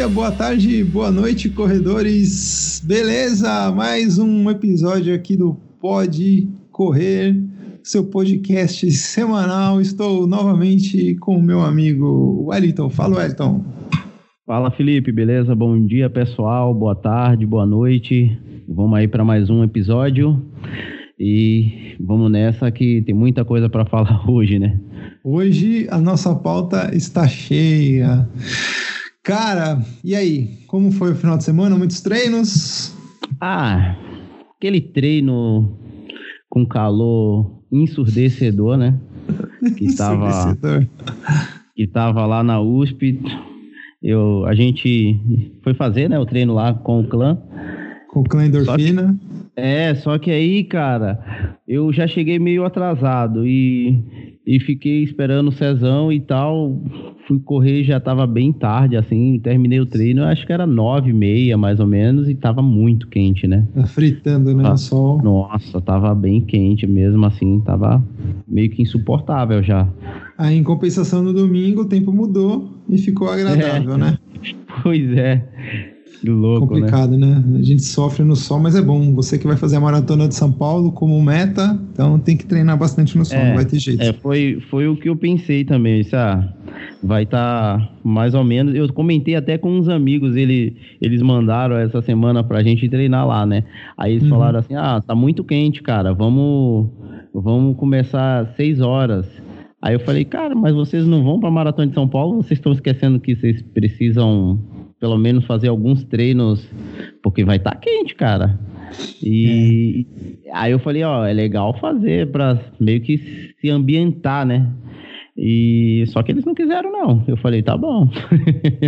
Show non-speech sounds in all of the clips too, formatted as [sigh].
dia, boa tarde, boa noite, corredores. Beleza? Mais um episódio aqui do Pode Correr, seu podcast semanal. Estou novamente com o meu amigo Wellington. Fala, Wellington. Fala, Felipe, beleza? Bom dia, pessoal. Boa tarde, boa noite. Vamos aí para mais um episódio. E vamos nessa que tem muita coisa para [laughs] falar hoje, né? Hoje a nossa pauta está cheia. Cara, e aí? Como foi o final de semana? Muitos treinos? Ah, aquele treino com calor ensurdecedor, né? Que [laughs] estava que tava lá na USP. Eu, a gente foi fazer, né, o treino lá com o clã. Com o clã endorfina. É, só que aí, cara, eu já cheguei meio atrasado e, e fiquei esperando o Cezão e tal. Fui correr, já tava bem tarde, assim, terminei o treino, acho que era nove e meia, mais ou menos, e tava muito quente, né? Tá fritando, né, ah, no sol. Nossa, tava bem quente mesmo, assim, tava meio que insuportável já. Aí, em compensação, no domingo, o tempo mudou e ficou agradável, é. né? [laughs] Pois é. Que louco, Complicado, né? né? A gente sofre no sol, mas é bom. Você que vai fazer a maratona de São Paulo como meta, então tem que treinar bastante no sol, é, não vai ter jeito. É, foi, foi o que eu pensei também. Disse, ah, vai estar tá mais ou menos. Eu comentei até com uns amigos, ele, eles mandaram essa semana pra gente treinar lá, né? Aí eles uhum. falaram assim: ah, tá muito quente, cara, vamos, vamos começar às seis horas. Aí eu falei, cara, mas vocês não vão pra Maratona de São Paulo? Vocês estão esquecendo que vocês precisam pelo menos fazer alguns treinos, porque vai estar tá quente, cara. E é. aí eu falei, ó, é legal fazer para meio que se ambientar, né? E só que eles não quiseram não. Eu falei, tá bom.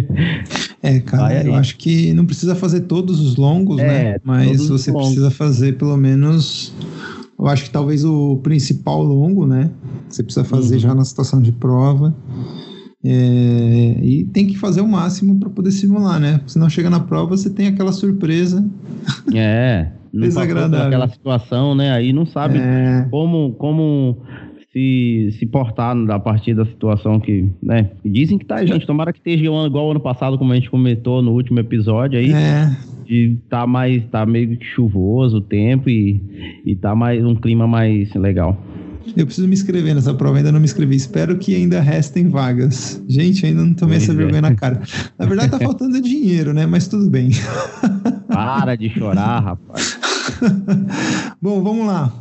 [laughs] é, cara, eu acho que não precisa fazer todos os longos, é, né? Mas você precisa fazer pelo menos eu acho que talvez o principal longo, né? Você precisa fazer uhum. já na situação de prova. É, e tem que fazer o máximo para poder simular, né? Senão chega na prova, você tem aquela surpresa. É, [laughs] não desagradável. aquela situação, né? Aí não sabe é... como, como se, se portar a partir da situação que, né? Dizem que tá, gente. Tomara que esteja igual ano passado, como a gente comentou no último episódio aí. É. De tá mais, tá meio que chuvoso o tempo e, e tá mais um clima mais legal. Eu preciso me inscrever nessa prova, ainda não me inscrevi. Espero que ainda restem vagas. Gente, ainda não tomei pois essa é. vergonha na cara. Na verdade, tá faltando dinheiro, né? Mas tudo bem. [laughs] Para de chorar, rapaz. [laughs] Bom, vamos lá.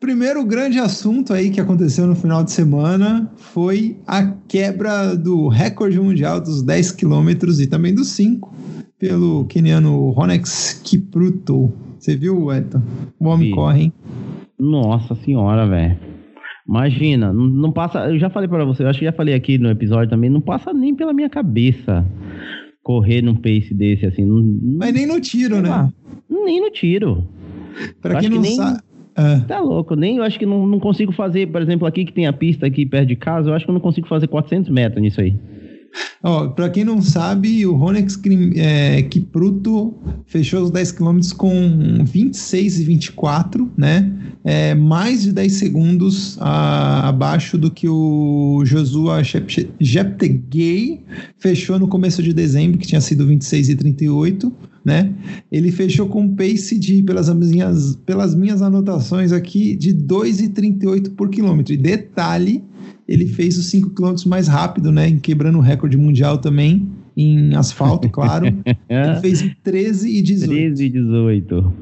Primeiro grande assunto aí que aconteceu no final de semana foi a quebra do recorde mundial dos 10 quilômetros e também dos 5 pelo keniano Ronex Kipruto. Você viu, Edson? O homem Sim. corre, hein? Nossa senhora, velho. Imagina, não, passa. Eu já falei para você, eu acho que já falei aqui no episódio também, não passa nem pela minha cabeça correr num pace desse assim. Não, Mas nem no tiro, né? Lá, nem no tiro. Para quem não que sabe. É. Tá louco, nem eu acho que não, não consigo fazer, por exemplo, aqui que tem a pista aqui perto de casa, eu acho que eu não consigo fazer 400 metros nisso aí. Para quem não sabe, o Ronex é, Kipruto fechou os 10 km com 26 e 24, né? É, mais de 10 segundos a, abaixo do que o Joshua Jeptegei fechou no começo de dezembro, que tinha sido 26 e 38, né? Ele fechou com um pace de, pelas minhas, pelas minhas anotações aqui, de 2,38 por quilômetro. E detalhe, ele fez os 5 km mais rápido, né? Quebrando o recorde mundial também, em asfalto, claro. [laughs] ele fez em 13 e 18. 13 e 18.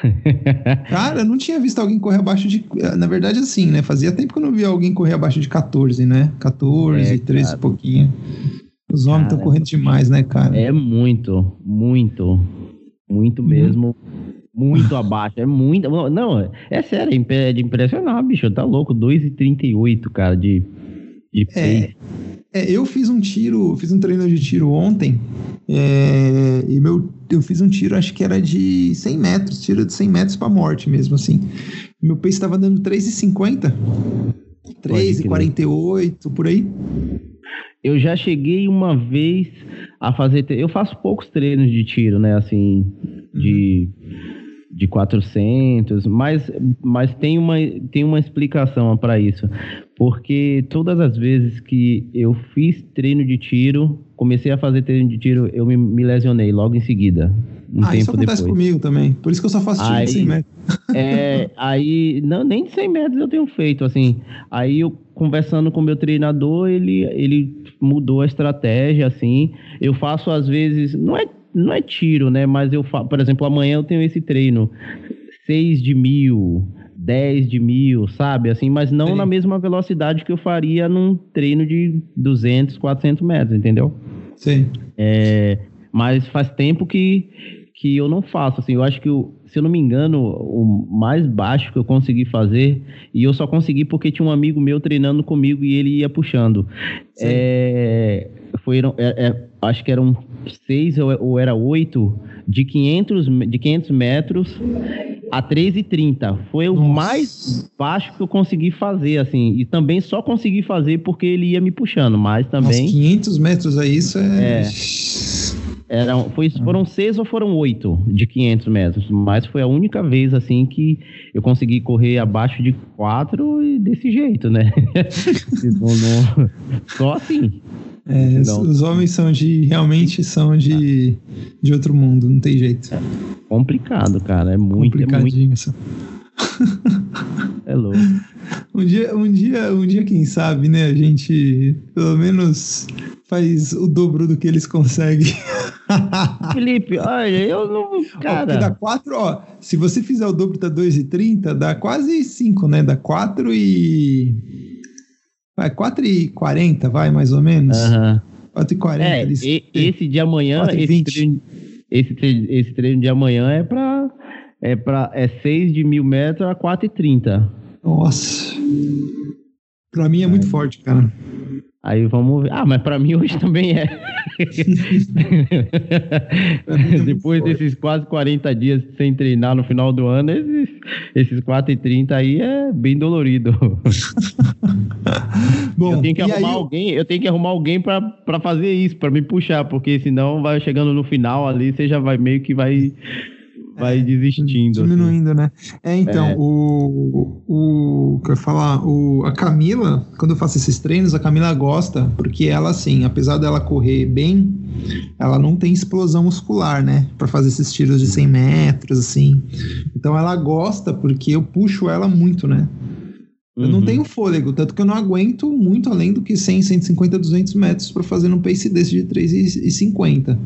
[laughs] Cara, eu não tinha visto alguém correr abaixo de. Na verdade, assim, né? Fazia tempo que eu não via alguém correr abaixo de 14, né? 14, é, 13 e pouquinho. Os homens estão correndo demais, né, cara? É muito, muito, muito mesmo. Muito abaixo. É muito. Não, é sério, é de impressionar, bicho. Tá louco. 2,38, cara, de, de é, é, eu fiz um tiro, fiz um treino de tiro ontem. É, e meu, eu fiz um tiro, acho que era de 100 metros, tiro de 100 metros pra morte mesmo, assim. Meu pace estava dando 3,50. 3,48, por aí. Eu já cheguei uma vez a fazer. Eu faço poucos treinos de tiro, né? Assim, de. Uhum de 400, mas, mas tem, uma, tem uma explicação para isso. Porque todas as vezes que eu fiz treino de tiro, comecei a fazer treino de tiro, eu me, me lesionei logo em seguida. Um ah, isso acontece depois. comigo também. Por isso que eu só faço tiro Aí- de 100 metros. [laughs] É, aí, não, nem de 100 metros eu tenho feito, assim. Aí eu conversando com o meu treinador, ele, ele mudou a estratégia, assim. Eu faço às vezes, não é, não é tiro, né? Mas eu faço, por exemplo, amanhã eu tenho esse treino, 6 de mil, 10 de mil, sabe? Assim, mas não Sim. na mesma velocidade que eu faria num treino de 200, 400 metros, entendeu? Sim. É, mas faz tempo que, que eu não faço. Assim, eu acho que, o- se eu não me engano, o mais baixo que eu consegui fazer, e eu só consegui porque tinha um amigo meu treinando comigo e ele ia puxando. Sim. É, foram, é- é, acho que eram seis ou, era oito de 500, me- de 500 metros a 3,30. Foi o Nossa. mais baixo que eu consegui fazer, assim. E também só consegui fazer porque ele ia me puxando, mas Nossa, também... 500 metros aí, isso é... Eram, foi, foram seis ou foram oito de 500 metros, mas foi a única vez assim que eu consegui correr abaixo de quatro e desse jeito, né? [laughs] Tipo, não- só assim. É, os- homens são de... Realmente são de, de outro mundo, não tem jeito. Complicado, cara. É muito, é muito Complicadinho isso. é louco. Um dia, um dia, um dia, quem sabe, né? A gente pelo menos faz o dobro do que eles conseguem. [laughs] Felipe, olha, eu não. Ó, porque dá Cara, 4, ó. Se você fizer o dobro da 2,30, dá quase 5, né? Dá 4 e. Vai, 4 e 40, vai, mais ou menos. aham. 4 e 40. É, eles- e- esse de amanhã, e esse treino, esse, tre- esse treino de amanhã é pra. É, pra, é 6 de mil metros a 4,30. Nossa. Pra mim é muito forte, cara. Aí vamos ver. Ah, mas pra mim hoje [laughs] também é. [laughs] Mim é Depois forte. desses quase 40 dias sem treinar no final do ano, esses, esses 4 e 30 aí é bem dolorido. [laughs] Bom, eu tenho que arrumar aí, alguém, eu tenho que arrumar alguém pra fazer isso, pra me puxar, porque senão vai chegando no final ali, você já vai meio que vai, vai desistindo. assim. Diminuindo, né? É, então, É. o. O. Que eu ia falar? O, a Camila, quando eu faço esses treinos, a Camila gosta, porque ela, assim, apesar dela correr bem, ela não tem explosão muscular, né? Pra fazer esses tiros de 100 metros, assim. Então ela gosta, porque eu puxo ela muito, né? Eu não Uhum. tenho fôlego, tanto que eu não aguento muito além do que 100, 150, 200 metros para fazer um pace desse de 3,50.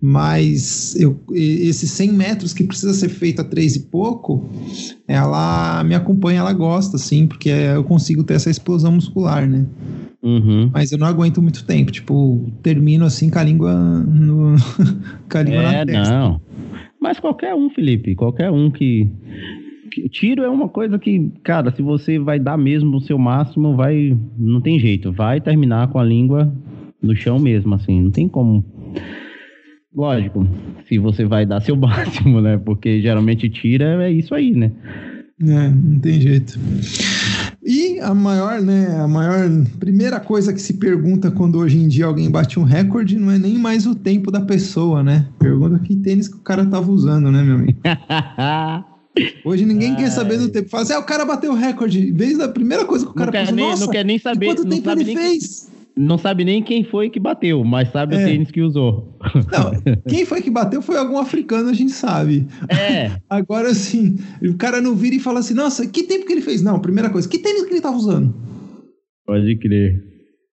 Mas eu, esses 100 metros que precisa ser feito a 3 e pouco, ela me acompanha, ela gosta, assim, porque eu consigo ter essa explosão muscular, né? Uhum. Mas eu não aguento muito tempo, tipo, termino assim com a língua, no, [laughs] com a língua É, na testa. não. Mas qualquer um, Felipe, qualquer um que- Tiro é uma coisa que, cara, se você vai dar mesmo o seu máximo, vai. Não tem jeito. Vai terminar com a língua no chão mesmo, assim. Não tem como. Lógico, se você vai dar seu [laughs] máximo, né? Porque geralmente tira é isso aí, né? É, não tem jeito. E a maior, né, a maior primeira coisa que se pergunta quando hoje em dia alguém bate um recorde não é nem mais o tempo da pessoa, né? Pergunta que tênis que o cara tava usando, né, meu amigo? [laughs] Hoje ninguém quer saber do tempo. Fala assim, ah, o cara bateu o recorde. Em vez da primeira coisa que o cara não, quer pensa, nem, nossa, não quer nem saber. quanto Não tempo sabe, ele nem, fez? não sabe nem quem foi que bateu, mas sabe É. o tênis que usou. Não, [laughs] quem foi que bateu foi algum africano, a gente sabe. É. [laughs] Agora, assim, o cara não vira e fala assim, nossa, que tempo que ele fez? Não, primeira coisa, que tênis que ele tava usando? Pode crer.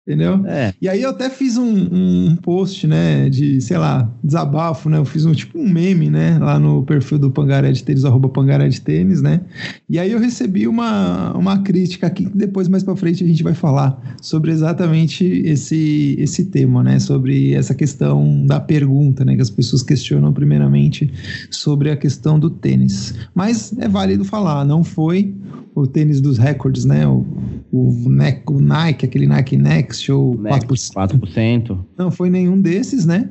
Entendeu? É. E aí eu até fiz um, um post, né, de, sei lá, desabafo, né? Eu fiz um tipo um meme, né, lá no perfil do Pangaré de Tênis, arroba Pangaré de Tênis, né? E aí eu recebi uma, uma crítica aqui, que depois mais pra frente a gente vai falar sobre exatamente esse, esse tema, né? Sobre essa questão da pergunta, né? Que as pessoas questionam primeiramente sobre a questão do tênis. Mas é válido falar, não foi o tênis dos recordes, né? O, o, o Nike, aquele Nike Next ou Next, 4%. 4%. Não foi nenhum desses, né?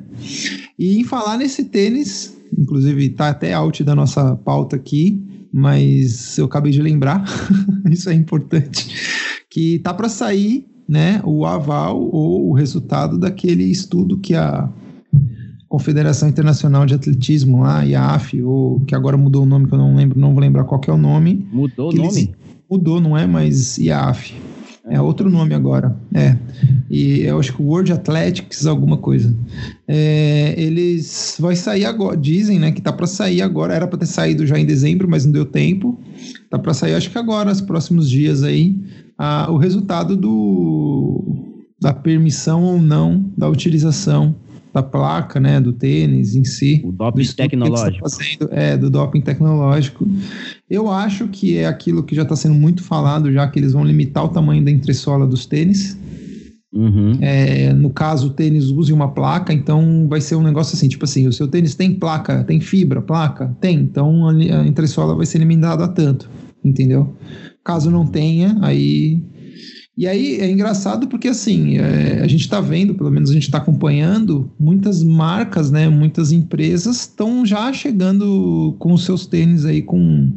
E em falar nesse tênis, inclusive tá até out da nossa pauta aqui, mas eu acabei de lembrar, [laughs] isso é importante, que tá para sair, né, o aval ou o resultado daquele estudo que a Confederação Internacional de Atletismo lá, IAF, ou que agora mudou o nome, que eu não lembro, não vou lembrar qual é o nome. Mudou o nome? Mudou, não é? Mas IAF. É outro nome agora. É. E eu acho que o World Athletics, alguma coisa. É, eles vai sair agora, dizem, né, que tá para sair agora, era para ter saído já em dezembro, mas não deu tempo. Tá para sair acho que agora, nos próximos dias aí, a, o resultado do da permissão ou não da utilização da placa, né, do tênis em si. O doping tá tecnológico. Tá fazendo, é, do doping tecnológico. Eu acho que é aquilo que já está sendo muito falado, já que eles vão limitar o tamanho da entressola dos tênis. Uhum. É, no caso, o tênis use uma placa, então vai ser um negócio assim, tipo assim, o seu tênis tem placa, tem fibra, placa? Tem, então a, a entressola vai ser limitada a tanto, entendeu? Caso não tenha, aí e aí é engraçado porque assim, é, a gente está vendo, pelo menos a gente está acompanhando, muitas marcas, né, muitas empresas estão já chegando com os seus tênis aí com,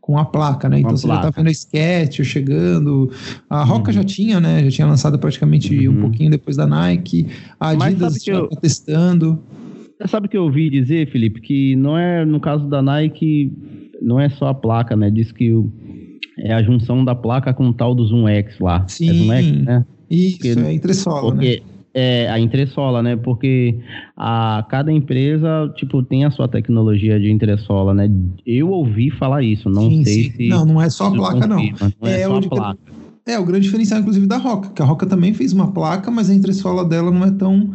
com a placa, né? Então você placa. já está vendo a Sketch chegando, a Roca uhum. já tinha, né? Já tinha lançado praticamente uhum. um pouquinho depois da Nike, a Adidas já está testando. Você sabe o que eu ouvi dizer, Felipe, que não é, no caso da Nike, não é só a placa, né? Diz que o é a junção da placa com o tal do Zoom X lá. Sim, é Zoom X, né? Isso, porque, é entressola, né? porque, né? É, a entressola, né? Porque a, cada empresa, tipo, tem a sua tecnologia de entressola, né? Eu ouvi falar isso, não sim, sei sim. se... Não, não é só a placa, não. Não é, é só a placa. É, o grande diferencial, inclusive, da Roca, que a Roca também fez uma placa, mas a entressola dela não é tão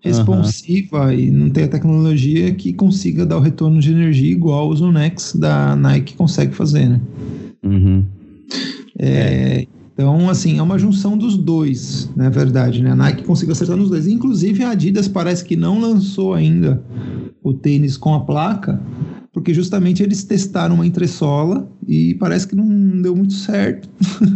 responsiva uhum. e não tem a tecnologia que consiga dar o retorno de energia igual o Zonex da Nike consegue fazer, né? Uhum. É, é. Então, assim, é uma junção dos dois, na verdade, né? A Nike conseguiu acertar nos dois. Inclusive, a Adidas parece que não lançou ainda o tênis com a placa, porque justamente eles testaram uma entressola e parece que não deu muito certo.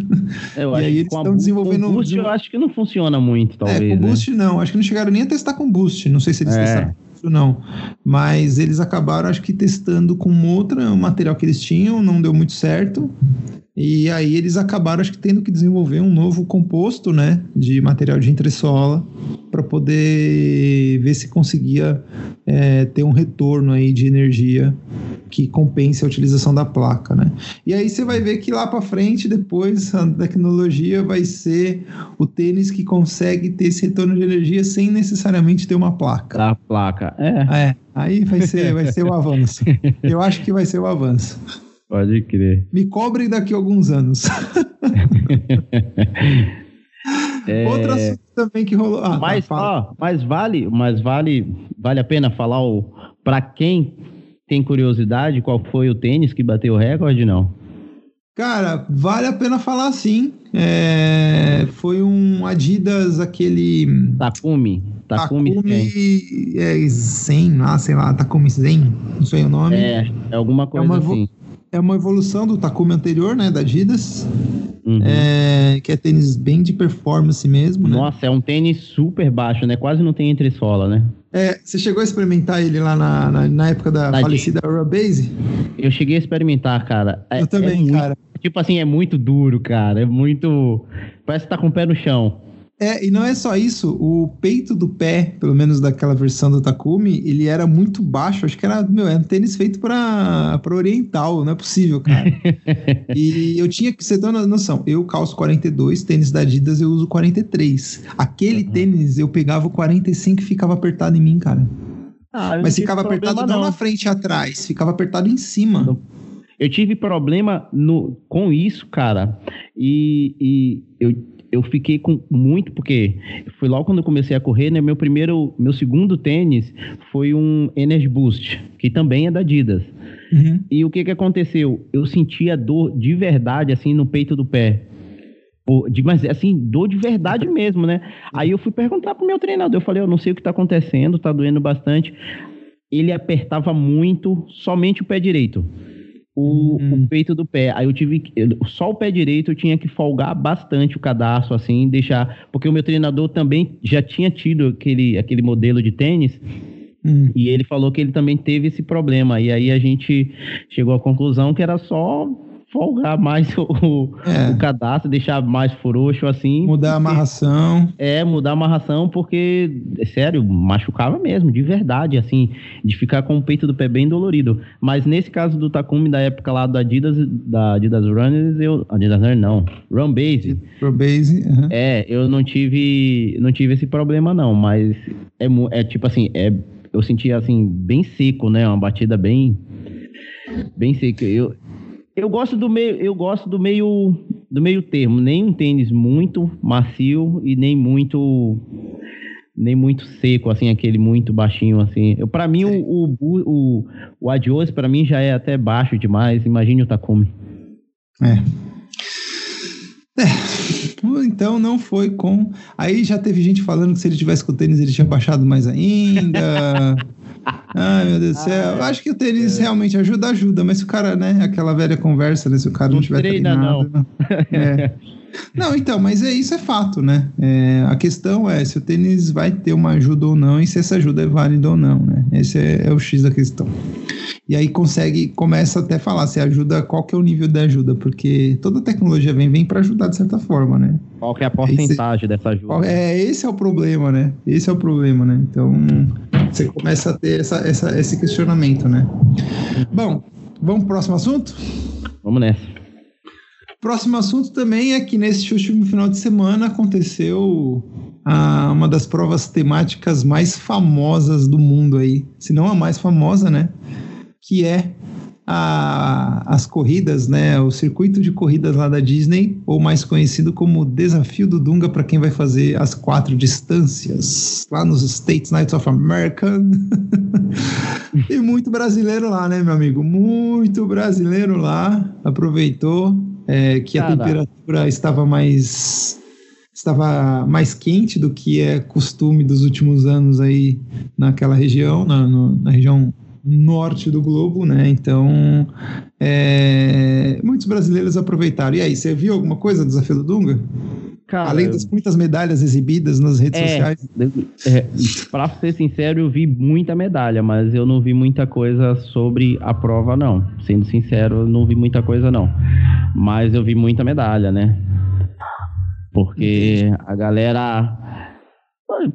[laughs] Eu e aí eles estão desenvolvendo. Com boost, eu acho que não funciona muito, talvez. É, com né? boost não. Acho que não chegaram nem a testar com boost. Não sei se eles é. testaram não. Mas eles acabaram, acho que, testando com outro material que eles tinham, não deu muito certo. E aí eles acabaram, acho que, tendo que desenvolver um novo composto, né, de material de entressola para poder ver se conseguia é, ter um retorno aí de energia que compense a utilização da placa, né? E aí você vai ver que lá para frente, depois, a tecnologia vai ser o tênis que consegue ter esse retorno de energia sem necessariamente ter uma placa. A placa, é. É, aí vai ser, vai ser o avanço. Eu acho que vai ser o avanço. Pode crer. Me cobrem daqui a alguns anos. [laughs] [laughs] é... Outro assunto também que rolou. Ah, tá, mas, tá, ó, mas vale, mas vale, vale a pena falar o para quem tem curiosidade qual foi o tênis que bateu o recorde, não? Cara, vale a pena falar sim. É, foi um Adidas, aquele. Takumi. Takumi, Takumi é, Zen, ah, sei lá, Takumi Zen, não sei o nome. É, é alguma coisa é uma, assim é uma evolução do Takumi anterior, né, da Adidas, uhum. é, que é tênis bem de performance mesmo, né? Nossa, é um tênis super baixo, né? Quase não tem entressola, né? É, você chegou a experimentar ele lá na, na, na época da na falecida Aura Base? Eu cheguei a experimentar, cara. É, Eu também, é muito, cara. Tipo assim, é muito duro, cara. É muito. Parece que tá com o pé no chão. É, e não é só isso, o peito do pé, pelo menos daquela versão do Takumi, ele era muito baixo, acho que era, meu, era um tênis feito para oriental, não é possível, cara. [laughs] e eu tinha que, você ter uma noção, eu calço 42, tênis da Adidas eu uso 43. Aquele uhum. tênis eu pegava o 45 e ficava apertado em mim, cara. Ah, Mas ficava apertado não. não na frente e atrás, ficava apertado em cima. Eu tive problema no, com isso, cara, e, e eu eu fiquei com muito, porque foi logo quando eu comecei a correr, né? Meu primeiro, meu segundo tênis foi um Energy Boost, que também é da Adidas. Uhum. E o que que aconteceu? Eu sentia dor de verdade, assim, no peito do pé. Mas assim, dor de verdade mesmo, né? Aí eu fui perguntar pro meu treinador, eu falei, eu não sei o que tá acontecendo, tá doendo bastante. Ele apertava muito somente o pé direito o, hum. o, peito do pé. Aí eu tive só o pé direito eu tinha que folgar bastante o cadastro assim, deixar, porque o meu treinador também já tinha tido aquele aquele modelo de tênis. Hum. E ele falou que ele também teve esse problema. E aí a gente chegou à conclusão que era só folgar mais [laughs] o, é. o cadastro, deixar mais frouxo assim. Mudar a amarração. É, mudar a amarração, porque, é sério, machucava mesmo, de verdade, assim, de ficar com o peito do pé bem dolorido. Mas nesse caso do Takumi, da época lá da Adidas, da Adidas Runners, eu. Adidas Runners não, Run Base. Run Base, uhum. É, eu não tive, não tive esse problema não, mas é, é tipo assim, é, eu sentia assim, bem seco, né, uma batida bem bem seca. Eu, eu gosto do meio, eu gosto do meio do meio termo, nem um tênis muito macio e nem muito nem muito seco assim, aquele muito baixinho assim. Eu para mim o, o o, o Adios para mim já é até baixo demais. Imagine o Takumi. É. É, então não foi com. Aí já teve gente falando que se ele tivesse com o tênis ele tinha baixado mais ainda. [laughs] Ai, meu Deus do céu. Eu acho que o tênis é. realmente ajuda, ajuda, mas se o cara, né, aquela velha conversa, né, se o cara não, não tiver treina, treinado. Não. [laughs] É. Não, então, mas é isso é fato, né? É, a questão é se o tênis vai ter uma ajuda ou não e se essa ajuda é válida ou não, né? Esse é, é o X da questão. E aí consegue, começa até a falar se ajuda, qual que é o nível de ajuda, porque toda tecnologia vem, vem para ajudar de certa forma, né? Qual que é a porcentagem esse, dessa ajuda? É, esse é o problema, né? Esse é o problema, né? Então, você começa a ter essa, essa, esse questionamento, né? Bom, vamos pro próximo assunto? Vamos nessa. Próximo assunto também é que neste último final de semana aconteceu a, uma das provas temáticas mais famosas do mundo aí, se não a mais famosa, né? Que é a, as corridas, né? O circuito de corridas lá da Disney, ou mais conhecido como Desafio do Dunga para quem vai fazer as quatro distâncias lá nos States Nights of America. [laughs] e muito brasileiro lá, né, meu amigo? Muito brasileiro lá. Aproveitou é, que a temperatura estava mais estava mais quente do que é costume dos últimos anos aí naquela região, na, no, na região norte do globo, né? Então, é, muitos brasileiros aproveitaram. E aí, você viu alguma coisa do Desafio do Dunga? Cara, Além das muitas medalhas exibidas nas redes é, sociais? É, para ser sincero, eu vi muita medalha, mas eu não vi muita coisa sobre a prova, não. Sendo sincero, eu não vi muita coisa, não. Mas eu vi muita medalha, né? Porque a galera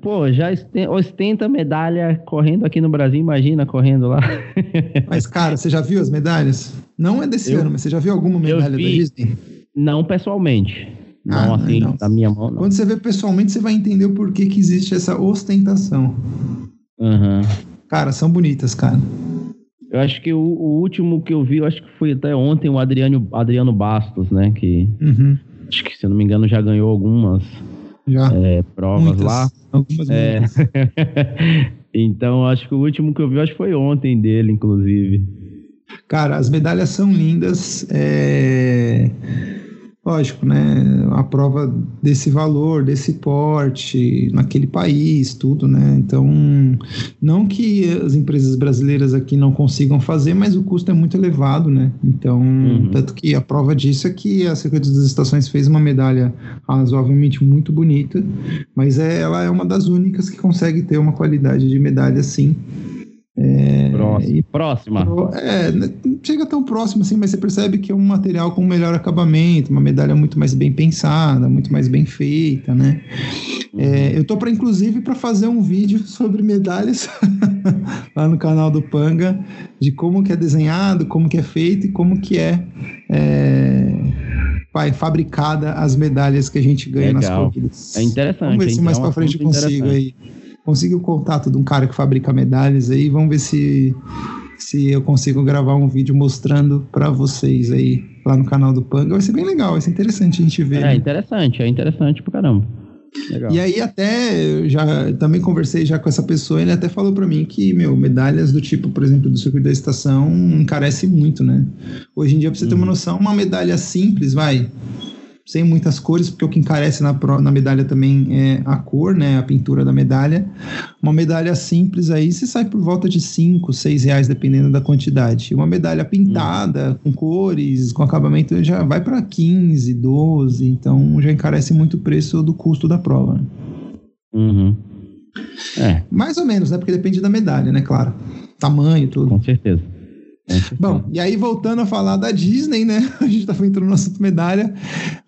Pô, já ostenta medalha correndo aqui no Brasil, imagina correndo lá. [laughs] Mas, cara, você já viu as medalhas? Não é desse eu, ano, mas você já viu alguma medalha vi, da Disney? Não pessoalmente. Não, ah, assim, não. da minha mão. Não. Quando você vê pessoalmente, você vai entender o porquê que existe essa ostentação. Uhum. Cara, são bonitas, cara. Eu acho que o, o, último que eu vi, eu acho que foi até ontem o Adriano, Adriano Bastos, né? Que uhum. acho que, se eu não me engano, já ganhou algumas já. É, provas Muitas. lá. Algumas é. [laughs] então, acho que o último que eu vi, acho que foi ontem dele, inclusive. Cara, as medalhas são lindas. É lógico, né, a prova desse valor, desse porte, naquele país, tudo, né? Então, não que as empresas brasileiras aqui não consigam fazer, mas o custo é muito elevado, né? Então, uhum. tanto que a prova disso é que a Secretaria das Estações fez uma medalha razoavelmente muito bonita, mas é, ela é uma das únicas que consegue ter uma qualidade de medalha assim. É, Próxima. próxima. É, não chega tão próximo assim, mas você percebe que é um material com melhor acabamento, uma medalha muito mais bem pensada, muito mais bem feita, né? É, eu tô para inclusive para fazer um vídeo [laughs] sobre medalhas [laughs] lá no canal do Panga, de como que é desenhado, como que é feito e como que é, é vai, fabricada as medalhas que a gente ganha Legal. nas corridas. É interessante. Vamos ver se mais para frente eu consigo aí consegui o contato de um cara que fabrica medalhas aí, vamos ver se se eu consigo gravar um vídeo mostrando para vocês aí lá no canal do Panga. Vai ser bem legal, vai ser interessante a gente ver. É né? interessante, é interessante pro caramba. Legal. E aí até já também conversei já com essa pessoa, ele até falou para mim que, meu, medalhas do tipo, por exemplo, do circuito da estação encarece muito, né? Hoje em dia, pra você uhum. ter uma uhum. noção, uma medalha simples, vai, sem muitas cores, porque o que encarece na, na medalha também é a cor, né, a pintura da medalha. Uma medalha simples aí, você sai por volta de 5, 6 reais, dependendo da quantidade. Uma medalha pintada, hum. com cores, com acabamento, já vai para 15, 12, então já encarece muito o preço do custo da prova. Uhum. É. Mais ou menos, né, porque depende da medalha, né, claro. Tamanho, tudo. Com certeza. [laughs] Bom, e aí voltando a falar da Disney, né? [laughs] A gente tá entrando no assunto medalha,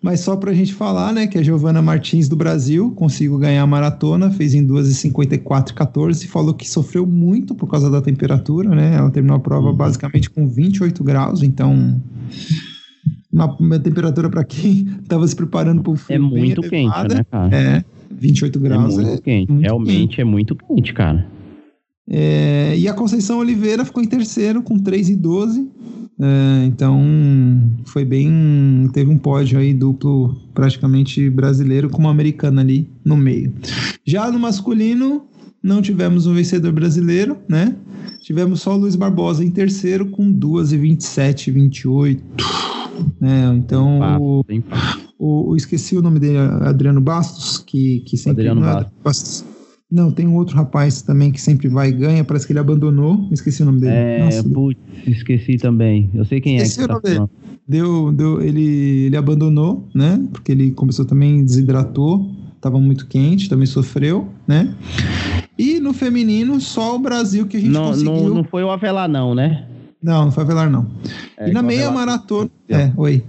mas só pra gente falar, né, que a Giovana Martins do Brasil conseguiu ganhar a maratona, fez em 2h54,14 e falou que sofreu muito por causa da temperatura, né? Ela terminou a prova uhum. basicamente com 28 graus, então uma, uma temperatura para quem [laughs] estava se preparando para o frio. É muito quente, né, cara? É, 28 graus. É muito é quente. Muito Realmente quente. é muito quente, cara. É, e a Conceição Oliveira ficou em terceiro com 3 e 12. É, então foi bem. Teve um pódio aí duplo, praticamente brasileiro, com uma americana ali no meio. Já no masculino, não tivemos um vencedor brasileiro, né? Tivemos só o Luiz Barbosa em terceiro com 2 e 27 e 28. Né? Então, o, o, o, esqueci o nome dele, Adriano Bastos, que, que sempre. Adriano Bastos não, tem um outro rapaz também que sempre vai e ganha, parece que ele abandonou. Esqueci o nome dele. É, Nossa, putz, esqueci também. Eu sei quem esqueci é. Que tá deu, deu, ele, ele abandonou, né? Porque ele começou também, desidratou, estava muito quente, também sofreu, né? E no feminino, só o Brasil que a gente não, conseguiu. Não, não foi o Avelar, não, né? Não, não foi o Avelar, não. É, e na meia maratona. É, oi.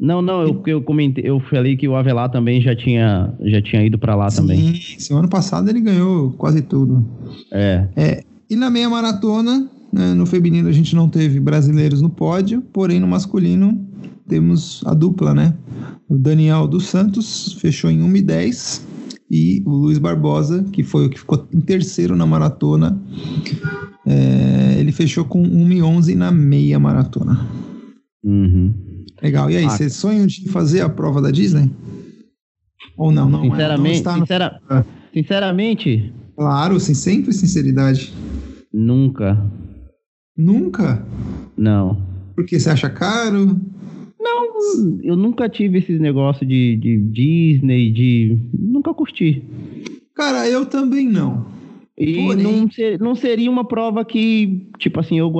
Não, não, eu, eu comentei, eu falei que o Avelar também já tinha, já tinha ido para lá sim, também. Sim, ano passado ele ganhou quase tudo. É. é e na meia maratona, né, no feminino a gente não teve brasileiros no pódio, porém no masculino temos a dupla, né? O Daniel dos Santos fechou em 1 e 10 e o Luiz Barbosa, que foi o que ficou em terceiro na maratona, é, ele fechou com 1 e 11 na meia maratona. Uhum. Legal. E aí, ah. você sonha de fazer a prova da Disney? Ou não? não sinceramente, é, não sincera, no... sinceramente? Claro, sim, sempre sinceridade. Nunca. Nunca? Não. Porque você acha caro? Não, eu nunca tive esses negócios de, de Disney, de. Nunca curti. Cara, eu também não. E Porém... não, ser, não seria uma prova que, tipo assim, eu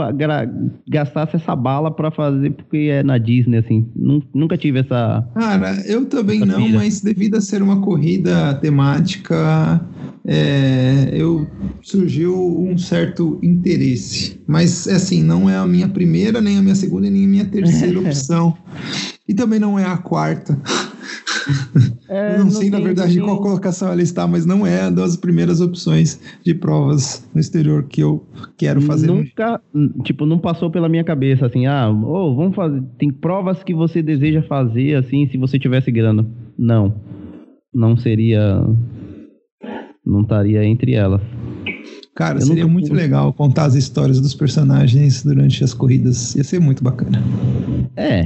gastasse essa bala para fazer porque é na Disney, assim. Nunca tive essa. Cara, eu também não, pira. mas devido a ser uma corrida temática, é, eu surgiu um certo interesse. Mas, assim, não é a minha primeira, nem a minha segunda, nem a minha terceira [laughs] opção. E também não é a quarta. É, não, não sei, na verdade, tem... qual colocação ela está, mas não é uma das primeiras opções de provas no exterior que eu quero fazer. Nunca, tipo, não passou pela minha cabeça assim, ah, oh, vamos fazer. Tem provas que você deseja fazer assim, se você tivesse grana. Não. Não seria. Não estaria entre elas. Cara, eu seria muito legal contar as histórias dos personagens durante as corridas. Ia ser muito bacana. É,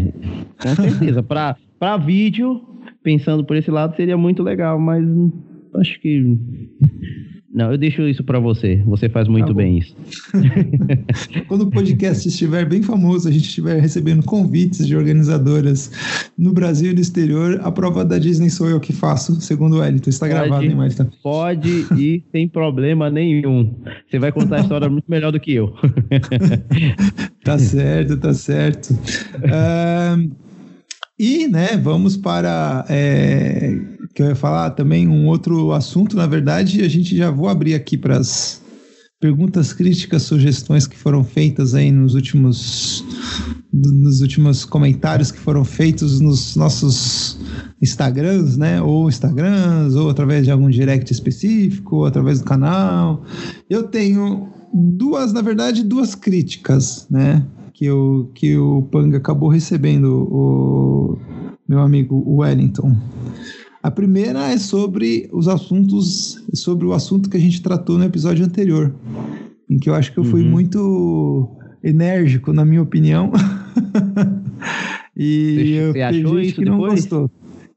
com certeza. [laughs] pra, pra vídeo, pensando por esse lado, seria muito legal, mas acho que. Não, eu deixo isso para você. Você faz muito tá bem isso. [laughs] Quando o podcast estiver bem famoso, a gente estiver recebendo convites de organizadoras no Brasil e no exterior, a prova da Disney sou eu que faço, segundo o Elito. Está pode, gravado, hein, Marta? Pode ir [laughs] sem problema nenhum. Você vai contar a história muito melhor do que eu. tá certo, tá certo. Uh, [laughs] e, né, vamos para. É, que eu ia falar também um outro assunto, na verdade, a gente já vou abrir aqui para as perguntas críticas, sugestões que foram feitas aí nos últimos nos últimos comentários que foram feitos nos nossos Instagrams, né? Ou Instagrams, ou através de algum direct específico, ou através do canal. Eu tenho duas, na verdade, duas críticas, né? Que o, que o Panga acabou recebendo, o meu amigo Wellington. A primeira é sobre os assuntos, sobre o assunto que a gente tratou no episódio anterior, em que eu acho que eu fui uhum. muito enérgico, na minha opinião. [laughs] e você, eu achou gente isso que não depois? gostou.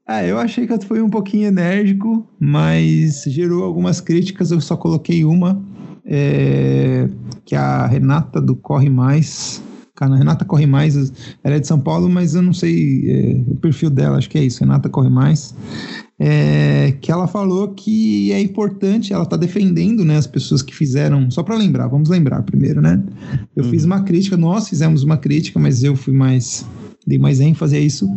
Ah, eu achei que eu fui um pouquinho enérgico, mas gerou algumas críticas. Eu só coloquei uma, é, que é a Renata do Corre Mais a Renata Corre Mais, ela é de São Paulo, mas eu não sei é, o perfil dela, acho que é isso, Renata Corre Mais. É, que ela falou que é importante, ela está defendendo né, as pessoas que fizeram, só para lembrar, vamos lembrar primeiro, né? Eu uhum. fiz uma crítica, nós fizemos uma crítica, mas eu fui mais dei mais ênfase a isso,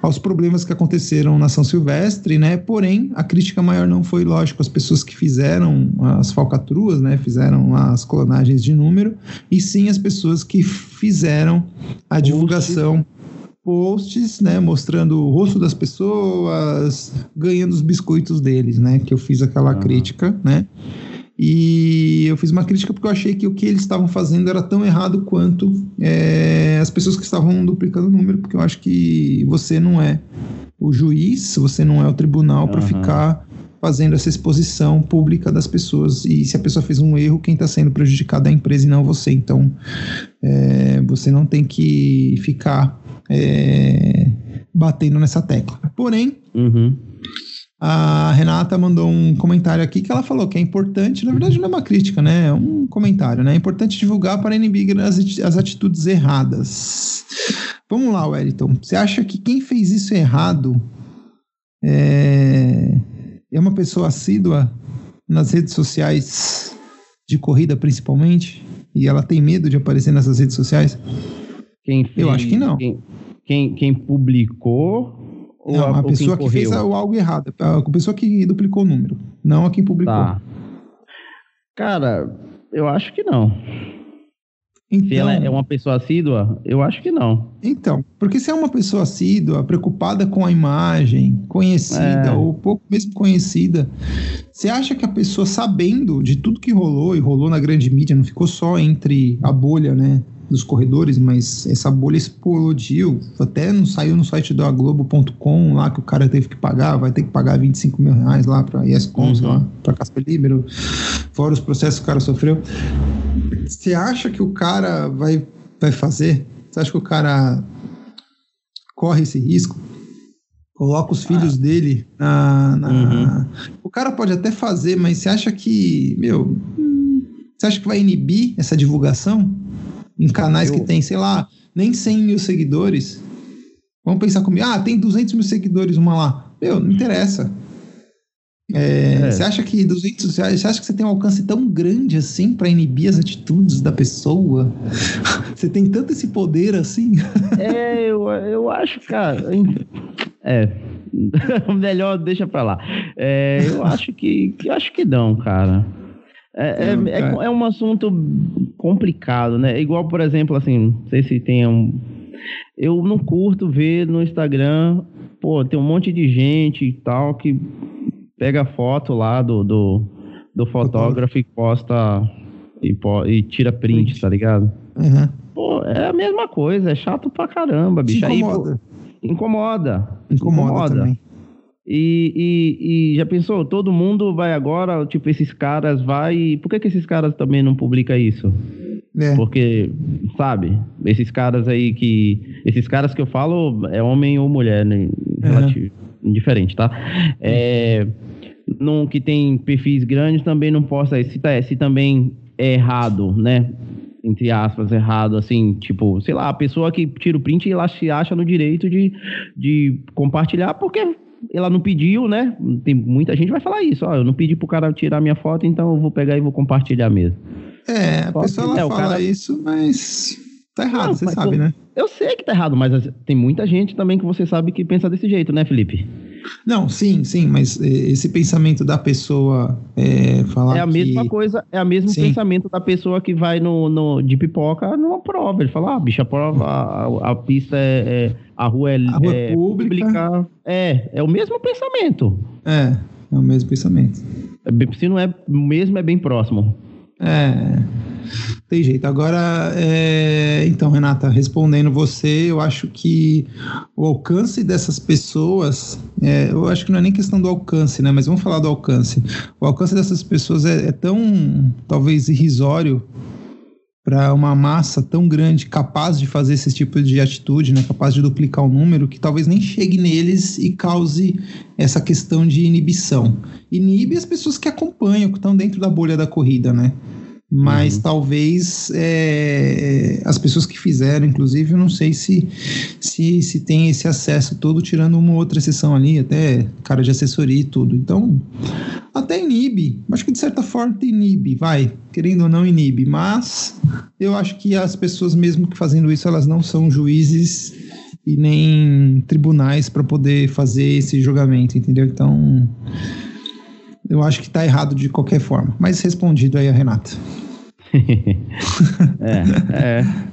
aos problemas que aconteceram na São Silvestre, né? Porém, a crítica maior não foi, lógico, as pessoas que fizeram as falcatruas, né? Fizeram as clonagens de número, e sim as pessoas que fizeram a divulgação posts, né, mostrando o rosto das pessoas, ganhando os biscoitos deles, né, que eu fiz aquela crítica, né, e eu fiz uma crítica porque eu achei que o que eles estavam fazendo era tão errado quanto é, as pessoas que estavam duplicando o número, porque eu acho que você não é o juiz, você não é o tribunal uhum. para ficar fazendo essa exposição pública das pessoas. E se a pessoa fez um erro, quem está sendo prejudicado é a empresa e não você. Então, é, você não tem que ficar é, batendo nessa tecla. Porém, uhum. A Renata mandou um comentário aqui que ela falou que é importante, na verdade não é uma crítica, né? É um comentário, né? É importante divulgar para inibir as, as atitudes erradas. Vamos lá, Wellington. Você acha que quem fez isso errado é, é uma pessoa assídua nas redes sociais de corrida, principalmente? E ela tem medo de aparecer nessas redes sociais? Quem fez, Eu acho que não. Quem, quem, quem publicou ou não, a, a pessoa que fez algo errado, a pessoa que duplicou o número, não a quem publicou. Tá. Cara, eu acho que não. Então, se ela é uma pessoa assídua, eu acho que não. Então, porque se é uma pessoa assídua, preocupada com a imagem, conhecida é. ou pouco mesmo conhecida, você acha que a pessoa sabendo de tudo que rolou e rolou na grande mídia, não ficou só entre a bolha, né, dos corredores, mas essa bolha explodiu. Até não saiu no site do Globo.com lá que o cara teve que pagar, vai ter que pagar 25 mil reais lá para ESCOM, uhum. lá, para Casper Libero, fora os processos que o cara sofreu. Você acha que o cara vai, vai fazer? Você acha que o cara corre esse risco? Coloca os filhos ah. dele na. na... Uhum. O cara pode até fazer, mas você acha que, meu, você acha que vai inibir essa divulgação? Em canais que tem, sei lá, nem 100 mil seguidores. Vamos pensar comigo, ah, tem 200 mil seguidores uma lá. Meu, não interessa. É, é. Você acha que 200, você acha que você tem um alcance tão grande assim para inibir as atitudes da pessoa? você tem tanto esse poder assim? é, eu, eu acho, cara. É, [laughs] melhor deixa para lá. É, eu acho que, que acho que não, cara. É, é, é, é, um assunto complicado, né? Igual, por exemplo, assim, não sei se tem um. Eu não curto ver no Instagram, pô, tem um monte de gente e tal que pega foto lá do, do, do fotógrafo e posta e, e tira print, tá ligado? Uhum. Pô, é a mesma coisa, é chato pra caramba, bicho. incomoda. Aí, pô, incomoda. Incomoda, incomoda. também. E, e, e, já pensou, todo mundo vai agora, tipo, esses caras vai. Por que, que esses caras também não publicam isso? É. Porque, sabe, esses caras aí que. Esses caras que eu falo é homem ou mulher, né? Relativo, uhum. Indiferente, tá? É, num, que tem perfis grandes também não possa. Se, tá, se também é errado, né? entre aspas, errado, assim, tipo, sei lá, a pessoa que tira o print, ela se acha no direito de, de compartilhar, porque ela não pediu, né? Tem muita gente vai falar isso, ó, eu não pedi pro cara tirar minha foto, então eu vou pegar e vou compartilhar mesmo. É, a Só pessoa que, ela é, fala cara... isso, mas tá errado, não, você sabe, eu, né? Eu sei que tá errado, mas tem muita gente também que você sabe que pensa desse jeito, né, Felipe? Não, sim, sim, mas eh, esse pensamento da pessoa é, falar É a que... mesma coisa, é o mesmo sim. pensamento da pessoa que vai no, no, de pipoca numa prova. Ele fala, ah, bicho, a prova, a, a pista é, é, a rua é, a rua é pública. pública. É, é o mesmo pensamento. É, é o mesmo pensamento. É se não é o mesmo, é bem próximo. É, tem jeito. Agora, é, então, Renata, respondendo você, eu acho que o alcance dessas pessoas, é, eu acho que não é nem questão do alcance, né? Mas vamos falar do alcance. O alcance dessas pessoas é, é tão, talvez, irrisório para uma massa tão grande capaz de fazer esse tipo de atitude, né, capaz de duplicar o número, que talvez nem chegue neles e cause essa questão de inibição. Inibe as pessoas que acompanham, que estão dentro da bolha da corrida, né? Mas uhum. talvez é, as pessoas que fizeram, inclusive, eu não sei se, se, se tem esse acesso todo, tirando uma outra exceção ali, até cara de assessoria e tudo. Então, até inibe, acho que de certa forma inibe, vai, querendo ou não inibe, mas eu acho que as pessoas mesmo que fazendo isso, elas não são juízes e nem tribunais para poder fazer esse julgamento, entendeu? Então, eu acho que está errado de qualquer forma. Mas respondido aí a Renata. [laughs] é, é.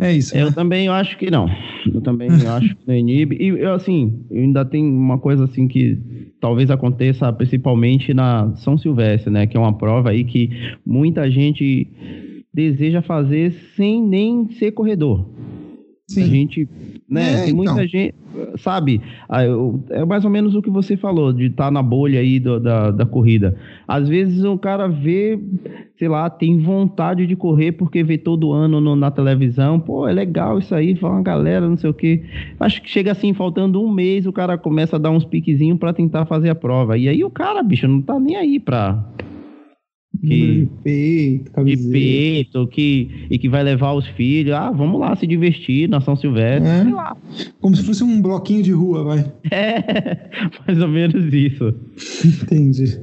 É isso. Eu né? também acho que não. Eu também [laughs] acho que não inibe. E eu, assim, eu ainda tem uma coisa assim que talvez aconteça principalmente na São Silvestre, né? Que é uma prova aí que muita gente deseja fazer sem nem ser corredor. Sim. A gente, né, é, tem muita então. gente, sabe, é mais ou menos o que você falou, de estar tá na bolha aí do, da, da corrida. Às vezes um cara vê, sei lá, tem vontade de correr porque vê todo ano no, na televisão, pô, é legal isso aí, fala uma galera, não sei o quê. Acho que chega assim, faltando um mês, o cara começa a dar uns piquezinhos para tentar fazer a prova. E aí o cara, bicho, não tá nem aí pra, que, de peito, camiseta. de peito, que, e que vai levar os filhos. Ah, vamos lá se divertir na São Silvestre, é. sei lá. Como se fosse um bloquinho de rua, vai. [laughs] É, mais ou menos isso. Entendi.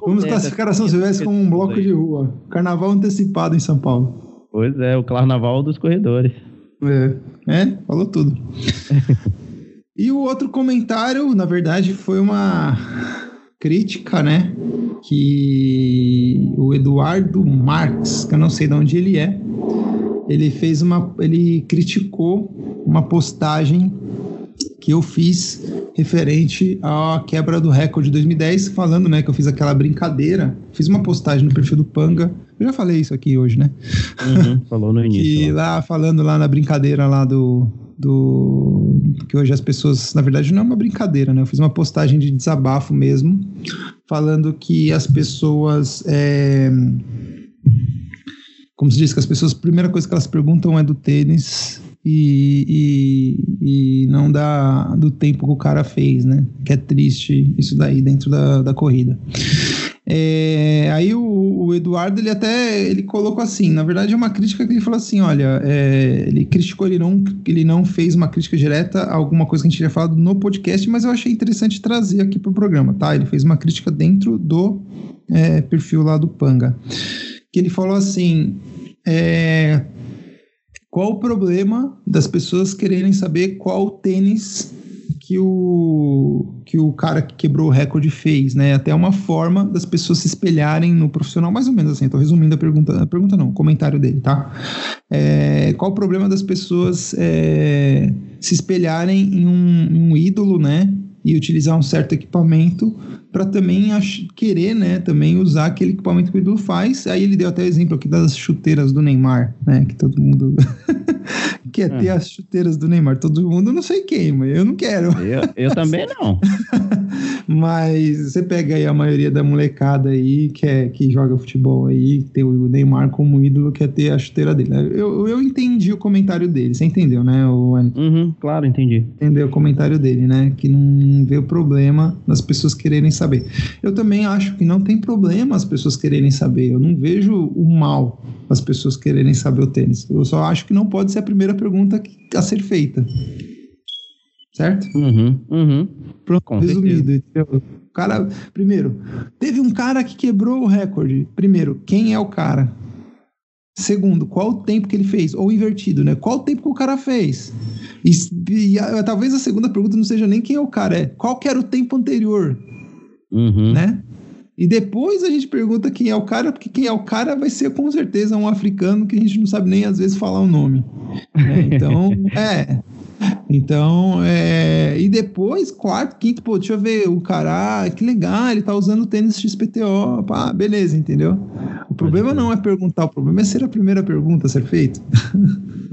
Vamos classificar a São Silvestre como um bloco de rua. Carnaval antecipado em São Paulo. Pois é, o carnaval dos corredores. É, é falou tudo. [laughs] e o outro comentário, na verdade, foi uma crítica, né? Que o Eduardo Marx, que eu não sei de onde ele é, ele fez uma. ele criticou uma postagem que eu fiz referente à quebra do recorde de 2010, falando, né, que eu fiz aquela brincadeira. Fiz uma postagem no perfil do Panga. Eu já falei isso aqui hoje, né? Uhum, falou no [laughs] início. E lá falando lá na brincadeira lá do do que hoje as pessoas, na verdade, não é uma brincadeira, né? Eu fiz uma postagem de desabafo mesmo, falando que as pessoas é, como se diz que as pessoas, a primeira coisa que elas perguntam é do tênis e, e, e, não da, do tempo que o cara fez, né? Que é triste isso daí dentro da, da corrida. É, aí o, o, Eduardo ele até ele colocou assim, na verdade é uma crítica que ele falou assim, olha, é, ele criticou, ele não, ele não fez uma crítica direta a alguma coisa que a gente tinha falado no podcast, mas eu achei interessante trazer aqui para o programa, tá? Ele fez uma crítica dentro do é, perfil lá do Panga, que ele falou assim, é, qual o problema das pessoas quererem saber qual tênis que o, que o cara que quebrou o recorde fez, né? Até uma forma das pessoas se espelharem no profissional, mais ou menos assim. Estou resumindo a pergunta, a pergunta não, o comentário dele, tá? É, qual o problema das pessoas é, se espelharem em um, em um ídolo, né? E utilizar um certo equipamento para também querer, né, também usar aquele equipamento que o ídolo faz. Aí ele deu até o exemplo aqui das chuteiras do Neymar, né, que todo mundo [laughs] quer é. ter as chuteiras do Neymar. Todo mundo não sei quem, mas eu não quero. Eu, eu também não. [laughs] mas você pega aí a maioria da molecada aí que, é, que joga futebol aí, tem o Neymar como ídolo, quer ter a chuteira dele. Eu, eu entendi o comentário dele, você entendeu, né, o uhum, Claro, entendi. Entendeu o comentário dele, né, que não vê o problema das pessoas quererem saber. Eu também acho que não tem problema as pessoas quererem saber. Eu não vejo o mal as pessoas quererem saber o tênis. Eu só acho que não pode ser a primeira pergunta a ser feita. Certo? Uhum, uhum. Pronto, Com resumido. Entendeu? Cara, primeiro, teve um cara que quebrou o recorde. Primeiro, quem é o cara? Segundo, qual o tempo que ele fez? Ou invertido, né? Qual o tempo que o cara fez? E, e a, talvez a segunda pergunta não seja nem quem é o cara, é qual era o tempo anterior? Uhum. Né? E depois a gente pergunta quem é o cara, porque quem é o cara vai ser com certeza um africano que a gente não sabe nem às vezes falar o nome. Né? [laughs] Então, é. Então, é, e depois, quarto, quinto, pô, deixa eu ver, o cara, ah, que legal, ele tá usando tênis XPTO, pá, beleza, entendeu? O problema não é perguntar, o problema é ser a primeira pergunta a ser feita.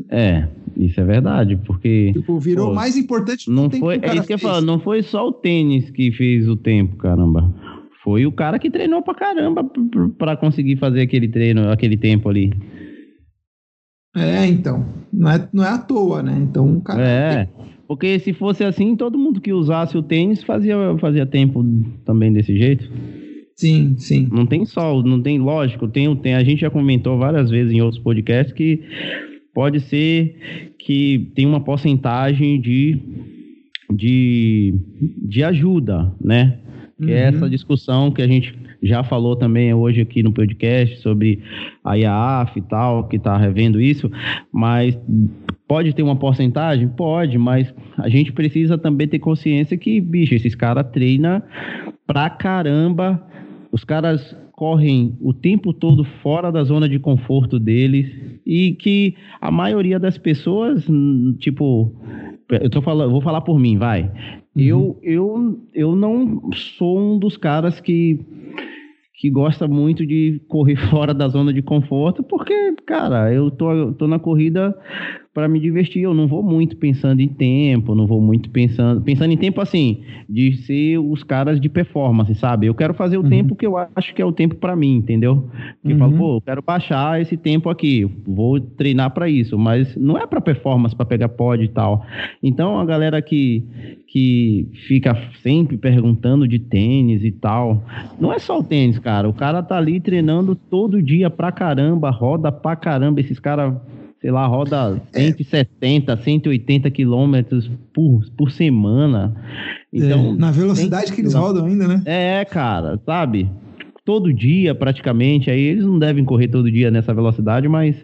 É, isso é verdade, porque. Tipo, virou pô, mais importante do não tempo foi, que o É isso que eu falo, não foi só o tênis que fez o tempo, caramba. Foi o cara que treinou pra caramba para conseguir fazer aquele treino, aquele tempo ali. É, então. Não é, não é à toa, né? Então, cara. É. Porque se fosse assim, todo mundo que usasse o tênis fazia, fazia tempo também desse jeito. Sim, sim. Não tem sol, não tem, lógico, tem, tem, a gente já comentou várias vezes em outros podcasts que pode ser que tem uma porcentagem de, de, de ajuda, né? Que uhum. é essa discussão que a gente já falou também hoje aqui no podcast sobre a IAAF e tal, que está revendo isso, mas pode ter uma porcentagem? Pode, mas a gente precisa também ter consciência que, bicho, esses caras treinam pra caramba, os caras correm o tempo todo fora da zona de conforto deles e que a maioria das pessoas, tipo, eu tô falando, vou falar por mim, vai. Uhum. Eu, eu, eu não sou um dos caras que que gosta muito de correr [laughs] fora da zona de conforto, porque, cara, eu tô, tô na corrida para me divertir. Eu não vou muito pensando em tempo, não vou muito pensando. Pensando em tempo assim, de ser os caras de performance, sabe? Eu quero fazer o uhum. tempo que eu acho que é o tempo para mim, entendeu? Que uhum. eu falo, uhum. pô, eu quero baixar esse tempo aqui, vou treinar para isso, mas não é para performance, para pegar pod e tal. Então a galera que, que fica sempre perguntando de tênis e tal, não é só o tênis, cara. O cara tá ali treinando todo dia pra caramba, roda pra caramba. Esses caras sei lá, roda 170, é. 180 quilômetros por, por semana. Então, é, na velocidade que eles rodam ainda, né? É, cara, sabe? Todo dia, praticamente. Aí eles não devem correr todo dia nessa velocidade, mas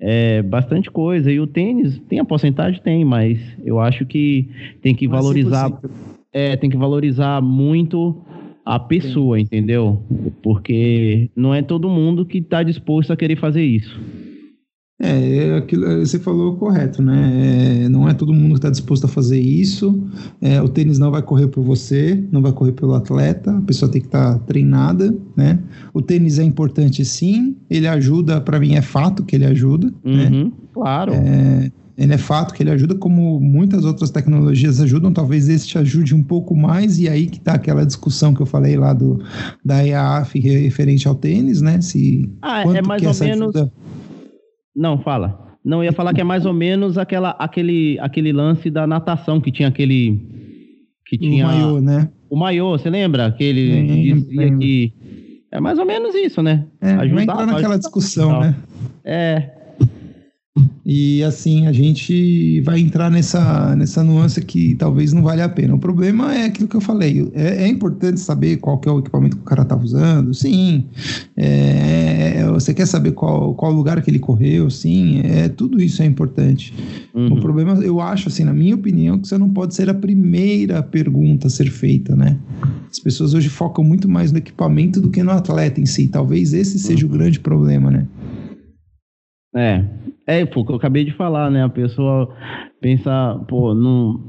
é bastante coisa. E o tênis, tem a porcentagem? Tem, mas eu acho que tem que valorizar. É, tem que valorizar muito a pessoa, Sim. entendeu? Porque não é todo mundo que está disposto a querer fazer isso. É, é, aquilo, você falou correto, né? É, não é todo mundo que está disposto a fazer isso. É, o tênis não vai correr por você, não vai correr pelo atleta. A pessoa tem que estar tá treinada, né? O tênis é importante, sim. Ele ajuda, para mim é fato que ele ajuda. Né? Uhum, né? Claro. É, ele é fato que ele ajuda, como muitas outras tecnologias ajudam. Talvez esse te ajude um pouco mais. E aí que está aquela discussão que eu falei lá do da IAF referente ao tênis, né? Se ah, é mais ou menos. Ajuda não, fala. Não, ia falar que é mais ou menos aquela, aquele, aquele lance da natação que tinha aquele. Que tinha, o maiô, né? O maiô, você lembra? Que ele dizia que. É mais ou menos isso, né? É, Ajudar, vai entrar naquela discussão, né? É, e assim, a gente vai entrar nessa, nessa nuance que talvez não valha a pena. O problema é aquilo que eu falei. É, é importante saber qual que é o equipamento que o cara está usando, sim. É, é, você quer saber qual, qual lugar que ele correu, sim. É, tudo isso é importante. Uhum. O problema, eu acho, assim, na minha opinião, que você não pode ser a primeira pergunta a ser feita, né? As pessoas hoje focam muito mais no equipamento do que no atleta em si. Talvez esse seja uhum. o grande problema, né? É, é, pô, que eu acabei de falar, né? A pessoa pensa, pô, não,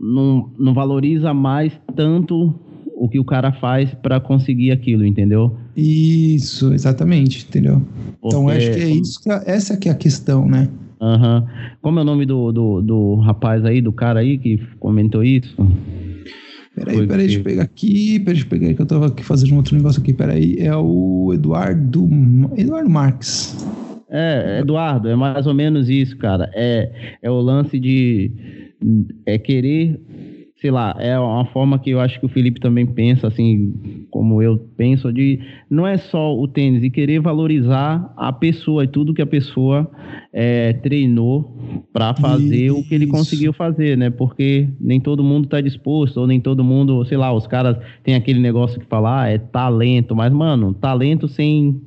não, não valoriza mais tanto o que o cara faz para conseguir aquilo, entendeu? Isso, exatamente, entendeu? Porque... Então acho que é isso, que é, essa que é a questão, né? Aham. Uhum. Como é o nome do, do, do rapaz aí, do cara aí que comentou isso? Peraí, Foi peraí, que... deixa eu pegar aqui. Peraí, deixa eu pegar aí que eu tava aqui fazendo um outro negócio aqui. Peraí, é o Eduardo. Eduardo Marques. É, Eduardo, é mais ou menos isso, cara. É, é o lance de é querer, sei lá, é uma forma que eu acho que o Felipe também pensa, assim, como eu penso, de não é só o tênis, e querer valorizar a pessoa e tudo que a pessoa é, treinou para fazer isso. o que ele conseguiu fazer, né? Porque nem todo mundo tá disposto, ou nem todo mundo, sei lá, os caras têm aquele negócio que falar, ah, é talento, mas, mano, talento sem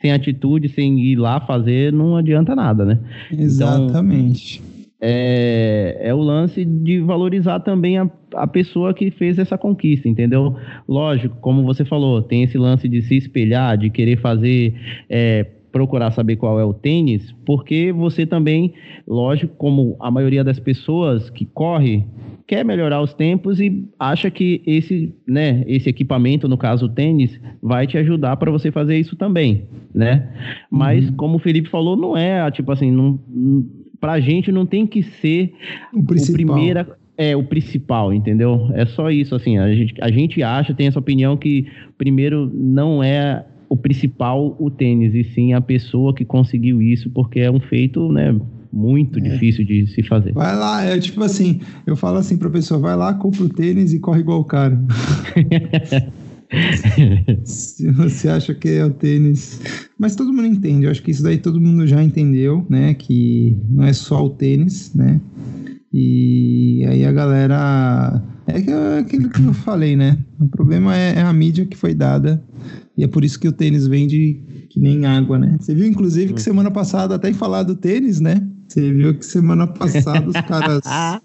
sem atitude, sem ir lá fazer, não adianta nada, né? Exatamente. Então, é, é o lance de valorizar também a, a pessoa que fez essa conquista, entendeu? Lógico, como você falou, tem esse lance de se espelhar, de querer fazer. É, procurar saber qual é o tênis, porque você também, lógico, como a maioria das pessoas que corre, quer melhorar os tempos e acha que esse, né, esse equipamento, no caso o tênis, vai te ajudar para você fazer isso também, né? Mas uhum. como o Felipe falou, não é, tipo assim, não, pra gente não tem que ser o, o primeira é o principal, entendeu? É só isso, assim, a gente, a gente acha, tem essa opinião que primeiro não é o principal o tênis, e sim a pessoa que conseguiu isso, porque é um feito, né, muito é. difícil de se fazer. Vai lá, é tipo assim, eu falo assim pra pessoa, vai lá, compra o tênis e corre igual o cara. [laughs] Se você acha que é o tênis. Mas todo mundo entende, eu acho que isso daí todo mundo já entendeu, né? Que não é só o tênis, né? E aí a galera. É aquilo que eu falei, né? O problema é, é a mídia que foi dada. E é por isso que o tênis vende que nem água, né? Você viu, inclusive, que semana passada, até em falar do tênis, né? Você viu que semana passada os caras. [laughs]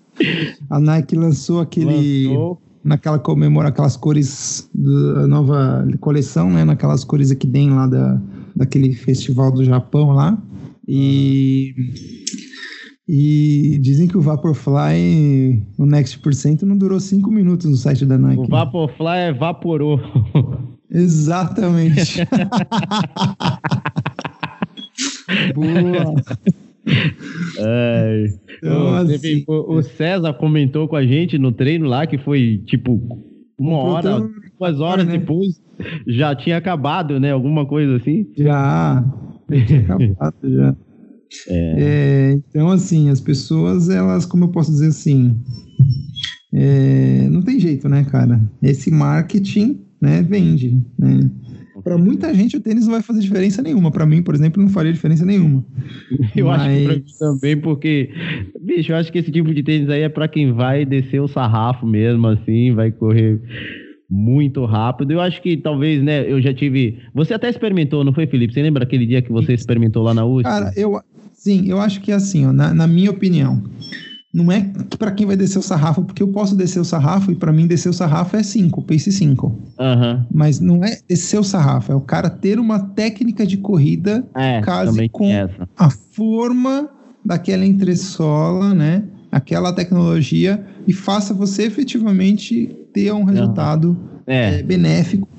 a Nike lançou aquele. Lançou. Naquela comemora aquelas cores da nova coleção, né? Naquelas cores aqui dentro lá da, daquele festival do Japão lá. E. E dizem que o Vaporfly, o Next Percent, não durou cinco minutos no site da Nike. O Vaporfly evaporou. [laughs] Exatamente. [laughs] Boa. É, então, assim, o, o, César comentou com a gente no treino lá que foi tipo uma hora, duas horas né? depois já tinha acabado, né? Alguma coisa assim. Já, já tinha [laughs] acabado já. É. É, então, assim, as pessoas, elas, como eu posso dizer assim, é, não tem jeito, né, cara? Esse marketing, né, vende, né? Para muita gente o tênis não vai fazer diferença nenhuma. Para mim, por exemplo, não faria diferença nenhuma. [laughs] Eu Mas... acho que pra mim também, porque, bicho, eu acho que esse tipo de tênis aí é para quem vai descer o sarrafo mesmo, assim, vai correr muito rápido. Eu acho que talvez, né, eu já tive. Você até experimentou, não foi, Felipe? Você lembra aquele dia que você experimentou lá na USP? Cara, eu, Sim, eu acho que é assim, ó, na, na minha opinião. Não é para quem vai descer o sarrafo, porque eu posso descer o sarrafo e para mim descer o sarrafo é 5, pace 5. Uhum. Mas não é descer o sarrafo, é o cara ter uma técnica de corrida é, quase com a forma daquela entressola, né? Aquela tecnologia e faça você efetivamente ter um resultado é. É, benéfico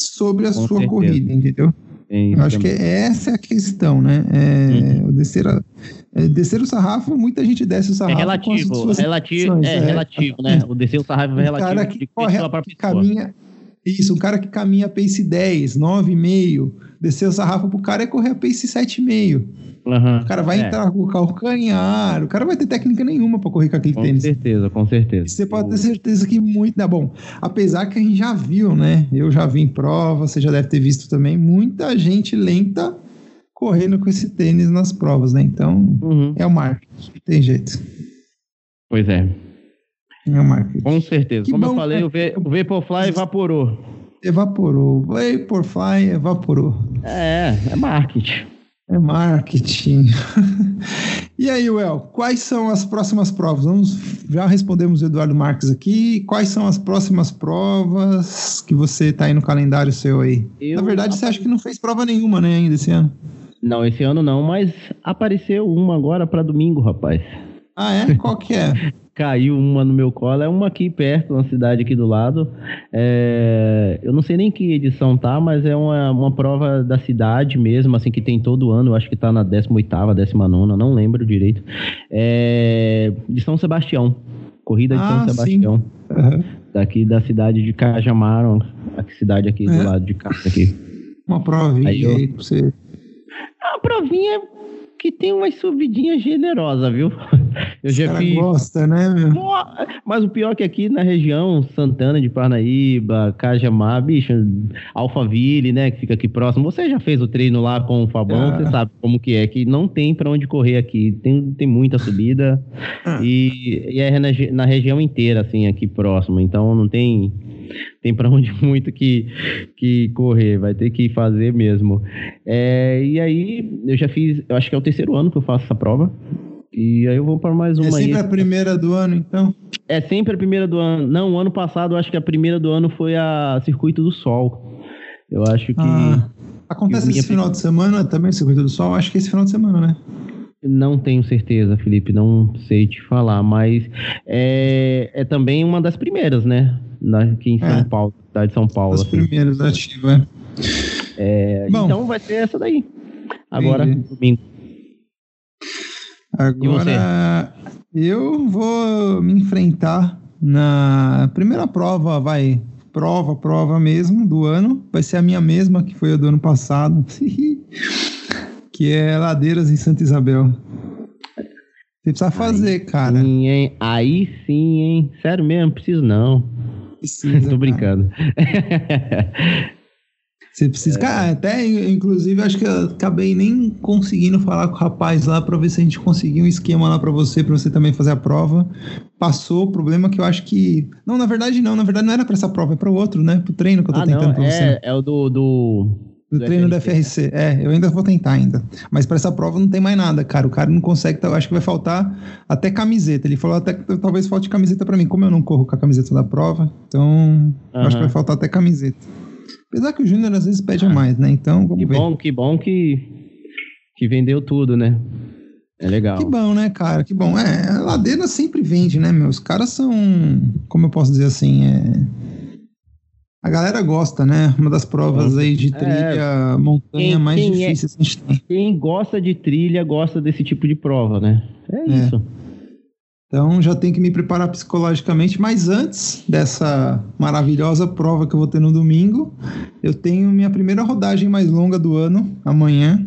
sobre a com sua certeza. corrida, entendeu? eu acho também. que essa é a questão, né? É, uhum. descer, a, é, descer o sarrafo, muita gente desce o é sarrafo. É relativo, relativo, é, é, relativo, né? O descer o sarrafo é relativo. cara que, corre, que caminha, isso, um cara que caminha pace 10, 9,5, descer o sarrafo pro cara é correr a pace 7,5. Uhum, o cara vai é. entrar com o calcanhar, o cara vai ter técnica nenhuma para correr com aquele com tênis. Com certeza, com certeza. você pode ter certeza que muito dá bom. Apesar que a gente já viu, né? Eu já vi em prova, você já deve ter visto também, muita gente lenta correndo com esse tênis nas provas, né? Então, uhum. é o marketing, tem jeito. Pois é. É o marketing. Com certeza. Que Como bom, eu falei, o, v, o Vaporfly evaporou. Evaporou. O Vaporfly evaporou. É, é marketing. É marketing. [laughs] e aí, Well, quais são as próximas provas? Vamos, já respondemos o Eduardo Marques aqui. Quais são as próximas provas que você está aí no calendário seu aí? Eu, Na verdade, você acha que não fez prova nenhuma, né, ainda esse ano? Não, esse ano não, mas apareceu uma agora para domingo, rapaz. Ah, é? Qual que é? [laughs] caiu uma no meu colo, é uma aqui perto, uma cidade aqui do lado. É, eu não sei nem que edição tá, mas é uma, uma prova da cidade mesmo, assim, que tem todo ano, eu acho que tá na 18ª, 19 não lembro direito. É, de São Sebastião. Corrida de ah, São Sebastião. Uhum. Daqui da cidade de Cajamaro, a cidade aqui é. do lado de cá. Aqui. Uma provinha aí, eu... aí pra você. A provinha que tem uma subidinha generosa, viu? [laughs] Eu já fiz. gosta, né, meu? Mas o pior é que aqui na região, Santana de Parnaíba, Cajamar, bicho, Alphaville, né, que fica aqui próximo. Você já fez o treino lá com o Fabão, ah. você sabe como que é, que não tem para onde correr aqui. Tem, tem muita subida ah. e, e, é na, na região inteira, assim, aqui próximo. Então não tem tem para onde [laughs] muito que, que correr, vai ter que fazer mesmo. É, e aí, eu já fiz, eu acho que é o terceiro ano que eu faço essa prova. E aí eu vou para mais uma. É sempre aí. a primeira do ano, então? É sempre a primeira do ano. Não, o ano passado eu acho que a primeira do ano foi a Circuito do Sol. Eu acho que. Ah, acontece esse final de semana também, Circuito do Sol? Acho que é esse final de semana, né? Não tenho certeza, Felipe, não sei te falar, mas é, é também uma das primeiras, né? Aqui em São é, Paulo, cidade de São Paulo. As assim. primeiras ativas. É, então vai ser essa daí. Agora, entendi. domingo. Agora eu vou me enfrentar na primeira prova, vai prova, prova mesmo do ano. Vai ser a minha mesma que foi a do ano passado, [laughs] que é Ladeiras em Santa Isabel. Você precisa fazer, aí cara. Sim, hein? Aí sim, hein? Sério mesmo, preciso não. Precisa, Tô brincando. Você precisa. É. Cara, até, inclusive, acho que eu acabei nem conseguindo falar com o rapaz lá para ver se a gente conseguiu um esquema lá para você, para você também fazer a prova. Passou o problema que eu acho que. Não, na verdade, não. Na verdade, não era para essa prova, é para o outro, né? Pro treino que eu tô ah, tentando não, pra é, você. É o do. do... Do, do treino FRC. da FRC. É, eu ainda vou tentar ainda. Mas para essa prova não tem mais nada, cara. O cara não consegue, tá, acho que vai faltar até camiseta. Ele falou até que talvez falte camiseta para mim. Como eu não corro com a camiseta da prova, então uhum. acho que vai faltar até camiseta. Apesar que o Júnior às vezes pede a mais, né? Então, vamos que ver. Bom, que bom que, que vendeu tudo, né? É legal. Que bom, né, cara? Que bom. É, a ladeira sempre vende, né, meu? Os caras são, como eu posso dizer assim, é... A galera gosta, né? Uma das provas aí de trilha, é, montanha quem, mais quem difíceis é, que a gente tem. Quem gosta de trilha gosta desse tipo de prova, né? É, é. isso. Então já tenho que me preparar psicologicamente, mas antes dessa maravilhosa prova que eu vou ter no domingo, eu tenho minha primeira rodagem mais longa do ano, amanhã.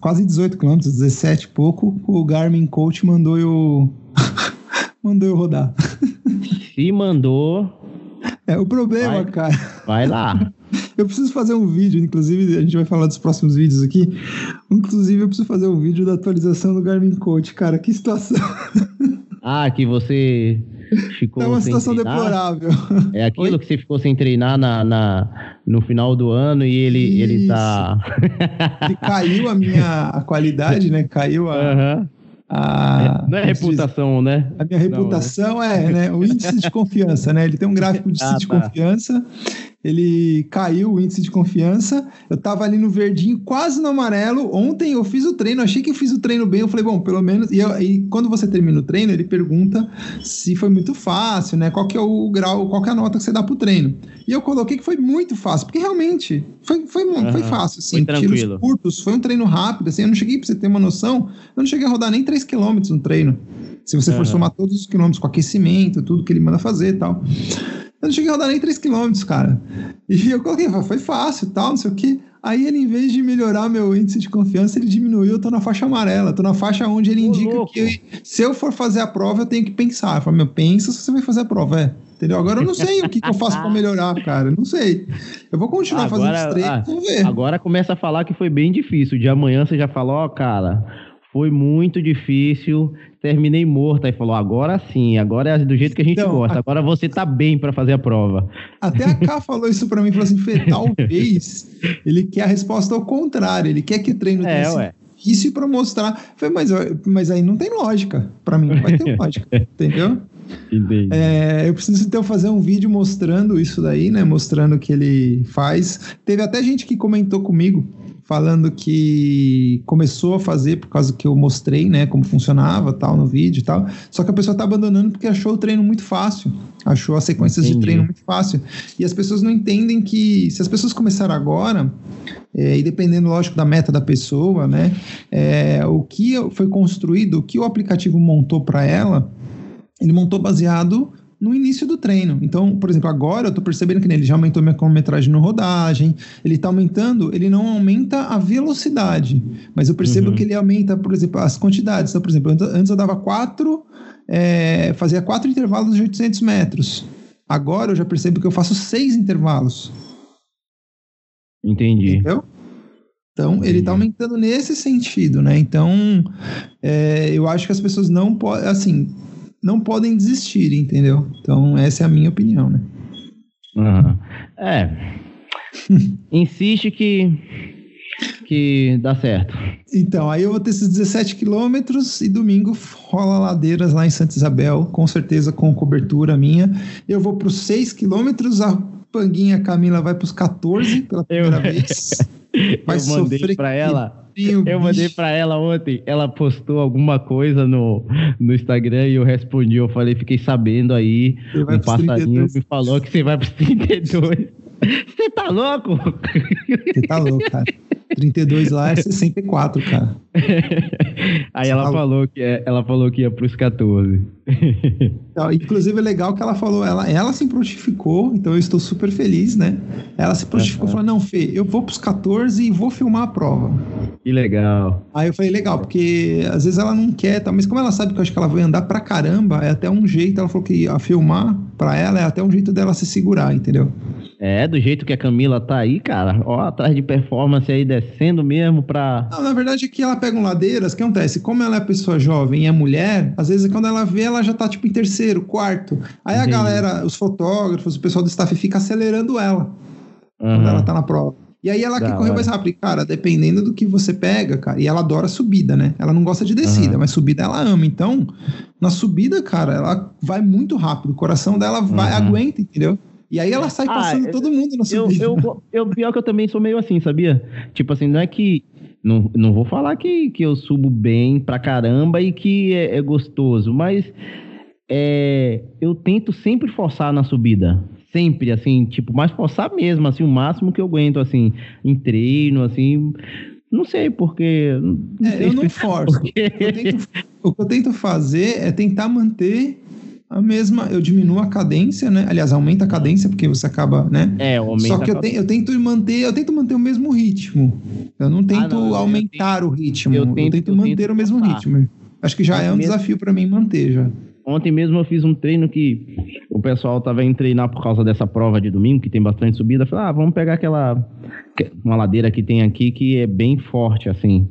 Quase 18 km, 17 e pouco. O Garmin Coach mandou eu [laughs] mandou eu rodar. Se mandou. É o problema, vai, cara. Vai lá. [laughs] Eu preciso fazer um vídeo, inclusive a gente vai falar dos próximos vídeos aqui. Inclusive eu preciso fazer um vídeo da atualização do Garmin Coach, cara, que situação. [laughs] Ah, que você ficou. É uma situação treinar. deplorável. É aquilo Oi? que você ficou sem treinar na, na, no final do ano e ele, ele tá. ele [laughs] caiu a minha a qualidade, né? Caiu a. Uhum. A, não é reputação, né? A minha reputação não, né? é né, o índice de confiança, né? Ele tem um gráfico de ah, índice [laughs] ah, de tá. confiança ele caiu o índice de confiança. Eu tava ali no verdinho, quase no amarelo. Ontem eu fiz o treino, achei que eu fiz o treino bem. Eu falei, bom, pelo menos. E, eu, e quando você termina o treino, ele pergunta se foi muito fácil, né? Qual que é o grau, qual que é a nota que você dá pro treino. E eu coloquei que foi muito fácil, porque realmente foi, foi, uhum. foi fácil, assim. Foi tiros curtos, foi um treino rápido, assim. Eu não cheguei, pra você ter uma noção, eu não cheguei a rodar nem 3 km no treino. Se você for somar todos os quilômetros com aquecimento, tudo que ele manda fazer e tal. Eu não cheguei a rodar nem 3km, cara. E eu coloquei, foi fácil tal, não sei o quê. Aí ele, em vez de melhorar meu índice de confiança, ele diminuiu, eu tô na faixa amarela, tô na faixa onde ele indica que se eu for fazer a prova, eu tenho que pensar. Eu falo, meu, pensa se você vai fazer a prova, é. Entendeu? Agora eu não sei o que, que eu faço para melhorar, cara. Não sei. Eu vou continuar agora, fazendo os treinos, ah, vamos ver. Agora começa a falar que foi bem difícil. De amanhã você já falou, ó, oh, cara, foi muito difícil, terminei morto. Aí falou: agora sim, agora é do jeito que a gente então, gosta, agora você tá bem para fazer a prova. Até a K falou isso para mim: falou assim, Fê, [laughs] talvez ele quer a resposta ao contrário, ele quer que treino é, tenha difícil para mostrar. Falei, mas, mas aí não tem lógica, para mim não vai ter lógica, [laughs] entendeu? É, eu preciso então fazer um vídeo mostrando isso daí, né? Mostrando o que ele faz. Teve até gente que comentou comigo falando que começou a fazer por causa que eu mostrei, né, como funcionava, tal, no vídeo e tal. Só que a pessoa tá abandonando porque achou o treino muito fácil, achou as sequências Entendi. de treino muito fácil. E as pessoas não entendem que se as pessoas começarem agora, é, e dependendo, lógico, da meta da pessoa, né, é, o que foi construído, o que o aplicativo montou para ela, ele montou baseado no início do treino. Então, por exemplo, agora eu estou percebendo que ele já aumentou minha cronometragem no rodagem, ele está aumentando, ele não aumenta a velocidade, mas eu percebo uhum. que ele aumenta, por exemplo, as quantidades. Então, por exemplo, antes eu dava quatro, é, fazia quatro intervalos de 800 metros. Agora eu já percebo que eu faço seis intervalos. Entendi. Entendeu? Então, ele está aumentando nesse sentido, né? Então, é, eu acho que as pessoas não podem, assim, não podem desistir, entendeu? Então, essa é a minha opinião, né? Uhum. É. [laughs] Insiste que que dá certo. Então, aí eu vou ter esses 17 quilômetros e domingo rola ladeiras lá em Santa Isabel, com certeza com cobertura minha. Eu vou para os 6 quilômetros, a Panguinha Camila vai para os 14 pela primeira eu... vez. [laughs] Vai eu mandei para ela eu mandei para ela ontem, ela postou alguma coisa no, no Instagram e eu respondi, eu falei, fiquei sabendo aí, um passarinho me falou que você vai pros 32. [laughs] Você tá louco? Você tá louco, cara. 32 lá é 64, cara. [laughs] Aí ela falou que é, ela falou que ia pros 14. [laughs] Então, inclusive é legal que ela falou, ela, ela se prontificou, então eu estou super feliz, né? Ela se prontificou e uhum. falou: não, Fê, eu vou pros 14 e vou filmar a prova. Que legal. Aí eu falei, legal, porque às vezes ela não quer, tá? mas como ela sabe que eu acho que ela vai andar pra caramba, é até um jeito, ela falou que a filmar pra ela é até um jeito dela se segurar, entendeu? É, do jeito que a Camila tá aí, cara, ó, atrás de performance aí, descendo mesmo pra. Não, na verdade é que ela pega um ladeiras, o que acontece? Como ela é pessoa jovem e é mulher, às vezes quando ela vê, ela já tá tipo em terceiro, quarto. Aí Entendi. a galera, os fotógrafos, o pessoal do staff fica acelerando ela uhum. quando ela tá na prova. E aí ela da quer correr mais rápido. Cara, dependendo do que você pega, cara, e ela adora subida, né? Ela não gosta de descida, uhum. mas subida ela ama. Então, na subida, cara, ela vai muito rápido. O coração dela vai, uhum. aguenta, entendeu? E aí ela sai ah, passando ah, todo mundo na subida. Eu, eu, eu, pior que eu também sou meio assim, sabia? Tipo assim, não é que. Não, não vou falar que, que eu subo bem pra caramba e que é, é gostoso, mas é, eu tento sempre forçar na subida. Sempre, assim, tipo, mas forçar mesmo, assim, o máximo que eu aguento, assim, em treino, assim. Não sei, porque. Não é, sei eu não forço. Porque... Eu tento, o que eu tento fazer é tentar manter a mesma, eu diminuo a cadência, né? Aliás, aumenta a cadência porque você acaba, né? É, aumenta Só que eu, te, eu tento manter, eu tento manter o mesmo ritmo. Eu não tento ah, não, aumentar eu o ritmo. Eu tento, eu tento manter tento o mesmo passar. ritmo. Acho que já é um mesmo... desafio para mim manter já. Ontem mesmo eu fiz um treino que o pessoal tava indo treinar por causa dessa prova de domingo, que tem bastante subida. Falei, ah, vamos pegar aquela uma ladeira que tem aqui que é bem forte, assim.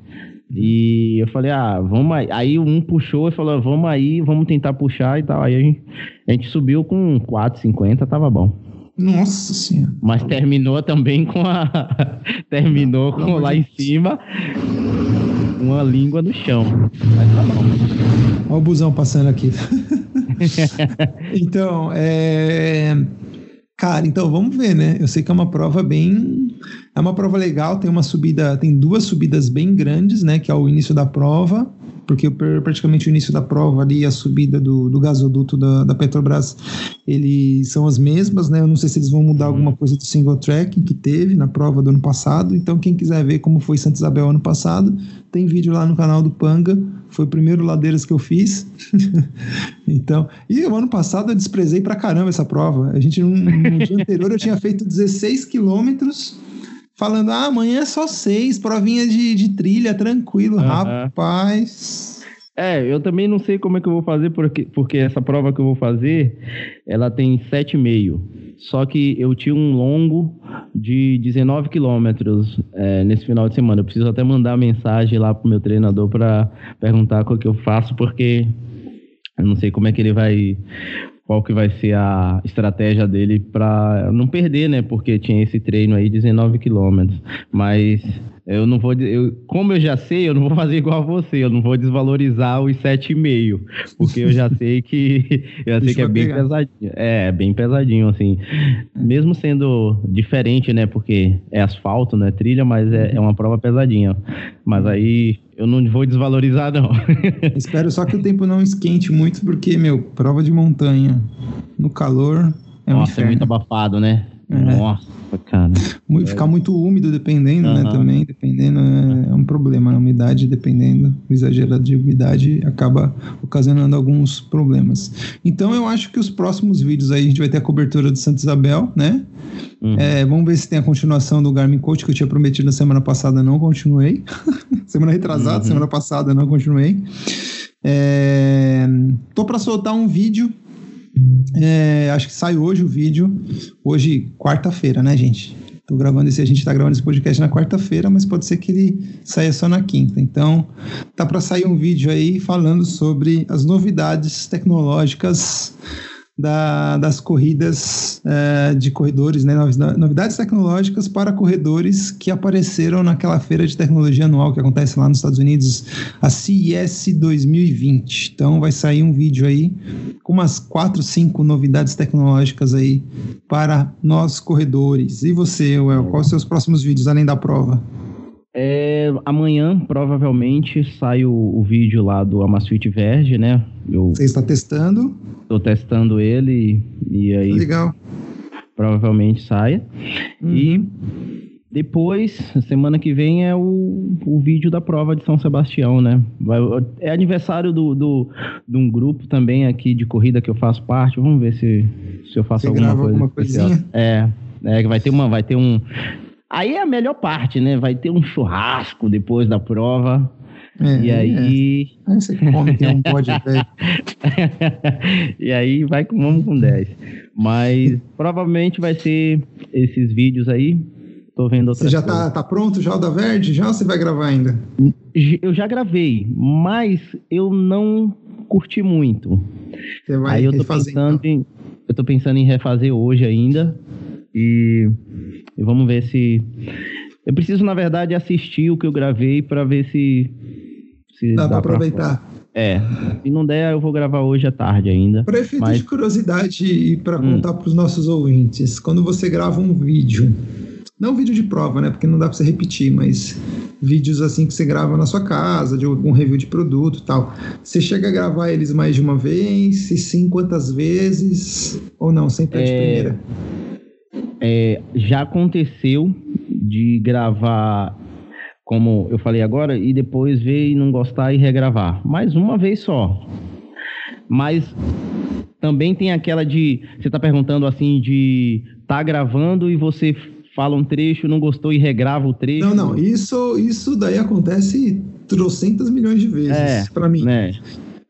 E eu falei, ah, vamos aí. Aí um puxou e falou, vamos aí, vamos tentar puxar e tal. Aí a gente, a gente subiu com 4,50, tava bom. Nossa senhora. Mas terminou também com a. [laughs] terminou com lá em cima uma língua no chão. Mas tá bom. Olha o busão passando aqui. [laughs] então, é. Cara, então vamos ver, né? Eu sei que é uma prova bem. É uma prova legal, tem uma subida, tem duas subidas bem grandes, né? Que é o início da prova, porque praticamente o início da prova ali, a subida do, do gasoduto da, da Petrobras, eles são as mesmas, né? Eu não sei se eles vão mudar alguma coisa do single track que teve na prova do ano passado. Então, quem quiser ver como foi Santa Isabel ano passado, tem vídeo lá no canal do Panga foi o primeiro Ladeiras que eu fiz. [laughs] então, e o ano passado eu desprezei pra caramba essa prova. A gente, no, no dia anterior, eu tinha feito 16 quilômetros, falando, ah, amanhã é só seis, provinha de, de trilha, tranquilo, uhum. rapaz. É, eu também não sei como é que eu vou fazer, porque, porque essa prova que eu vou fazer, ela tem 7,5. Só que eu tinha um longo de 19 quilômetros é, nesse final de semana. Eu preciso até mandar mensagem lá pro meu treinador para perguntar o que eu faço, porque eu não sei como é que ele vai qual que vai ser a estratégia dele para não perder, né? Porque tinha esse treino aí 19 quilômetros. Mas eu não vou, eu, como eu já sei, eu não vou [laughs] fazer igual a você, eu não vou desvalorizar os 7,5, porque eu já [laughs] sei que eu já sei que é bem pegar. pesadinho. É, bem pesadinho assim. Mesmo sendo diferente, né, porque é asfalto, não é trilha, mas é, é uma prova pesadinha. Mas aí eu não vou desvalorizar não. [laughs] Espero só que o tempo não esquente muito, porque meu, prova de montanha no calor é Nossa, um é muito abafado, né? É. Nossa, cara. Ficar muito úmido dependendo, uhum. né? Também, dependendo, é, é, um problema. A umidade, dependendo, o exagerado de umidade acaba ocasionando alguns problemas. Então eu acho que os próximos vídeos aí a gente vai ter a cobertura do Santa Isabel, né? Uhum. É, vamos ver se tem a continuação do Garmin Coach que eu tinha prometido na semana passada, não continuei. [laughs] semana retrasada, uhum. semana passada não continuei. É, tô para soltar um vídeo é, acho que sai hoje o vídeo. Hoje, quarta-feira, né, gente? Tô gravando esse, a gente tá gravando esse podcast na quarta-feira, mas pode ser que ele saia só na quinta. Então, tá para sair um vídeo aí falando sobre as novidades tecnológicas da, das corridas é, de corredores, né, novidades tecnológicas para corredores que apareceram naquela feira de tecnologia anual que acontece lá nos Estados Unidos, a CES 2020. Então vai sair um vídeo aí com umas quatro, cinco novidades tecnológicas aí para nós corredores. E você, Well, quais os seus próximos vídeos além da prova? É, amanhã, provavelmente, sai o, o, vídeo lá do Amazfit Verge, né? Eu Você está testando? Estou testando ele e aí... Legal. Provavelmente saia. Uhum. E depois, semana que vem, é o, o vídeo da prova de São Sebastião, né? Vai, é aniversário do, do, de um grupo também aqui de corrida que eu faço parte. Vamos ver se, se eu faço Você alguma coisa. Alguma coisinha? É, é, vai ter uma, vai ter um Aí é a melhor parte, né? Vai ter um churrasco depois da prova. É, e aí. É. Aí você come, tem um [laughs] velho. e aí vai com, vamos com 10. Mas provavelmente vai ser esses vídeos aí. Tô vendo outras Você já tá, tá pronto já o da Verde? Já ou você vai gravar ainda? Eu já gravei, mas eu não curti muito. Você vai aí eu tô refazer, pensando então. em. Eu tô pensando em refazer hoje ainda. E, e vamos ver se. Eu preciso, na verdade, assistir o que eu gravei para ver se. se Dá, pra aproveitar. É, se não der, eu vou gravar hoje à tarde ainda. Para efeito Mas- de curiosidade e para Hum. contar para os nossos ouvintes, quando você grava um vídeo, não vídeo de prova, né? Porque não dá para você repetir, mas vídeos assim que você grava na sua casa, de algum review de produto e tal. Você chega a gravar eles mais de uma vez? Se sim, quantas vezes? Ou não, sempre é de É, primeira? É, já aconteceu de gravar, como eu falei agora, e depois ver e não gostar e regravar. Mas uma vez só. Mas também tem aquela de. Você tá perguntando assim, de tá gravando e você fala um trecho, não gostou e regrava o trecho. Não, não, isso, isso daí acontece trocentas milhões de vezes É, para mim. Né?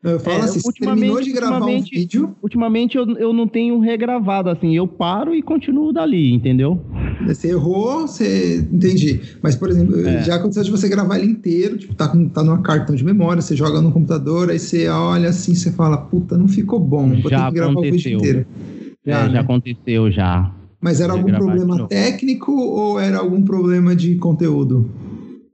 Eu falo É, assim, você ultimamente- terminou de gravar um vídeo, Ultimamente eu, eu não tenho regravado, assim, eu paro e continuo dali, entendeu? Você errou, você. Entendi. Mas, por exemplo, É. já aconteceu de você gravar ele inteiro, tipo, tá, com, tá numa cartão de memória, você joga no computador, aí você olha assim, você fala, puta, não ficou bom, vou Já ter que gravar o vídeo aconteceu. inteiro. É, Já, já né? aconteceu já. Mas era algum problema técnico ou era algum problema de conteúdo?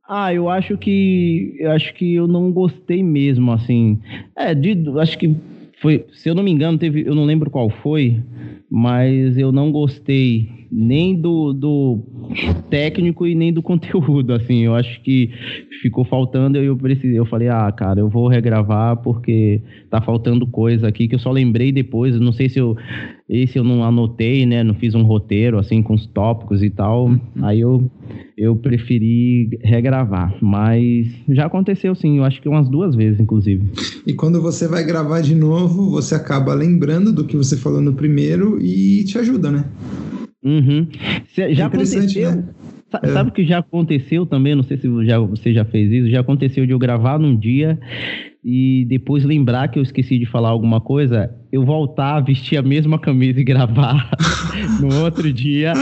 Ah, eu acho que eu acho que eu não gostei mesmo, assim. É, de, acho que foi, se eu não me engano, teve, eu não lembro qual foi, mas eu não gostei nem do, do técnico e nem do [laughs] conteúdo, assim. Eu acho que ficou faltando e eu precisei, eu falei: "Ah, cara, eu vou regravar porque tá faltando coisa aqui que eu só lembrei depois, não sei se eu esse eu não anotei, né, não fiz um roteiro assim com os tópicos e tal. Aí eu eu preferi regravar, mas já aconteceu sim, eu acho que umas duas vezes, inclusive. E quando você vai gravar de novo, você acaba lembrando do que você falou no primeiro e te ajuda, né? Uhum. Cê- já É aconteceu. né? É. Sabe o que já aconteceu também? Não sei se já, você já fez isso. Já aconteceu de eu gravar num dia e depois lembrar que eu esqueci de falar alguma coisa, eu voltar a vestir a mesma camisa e gravar [laughs] no outro dia.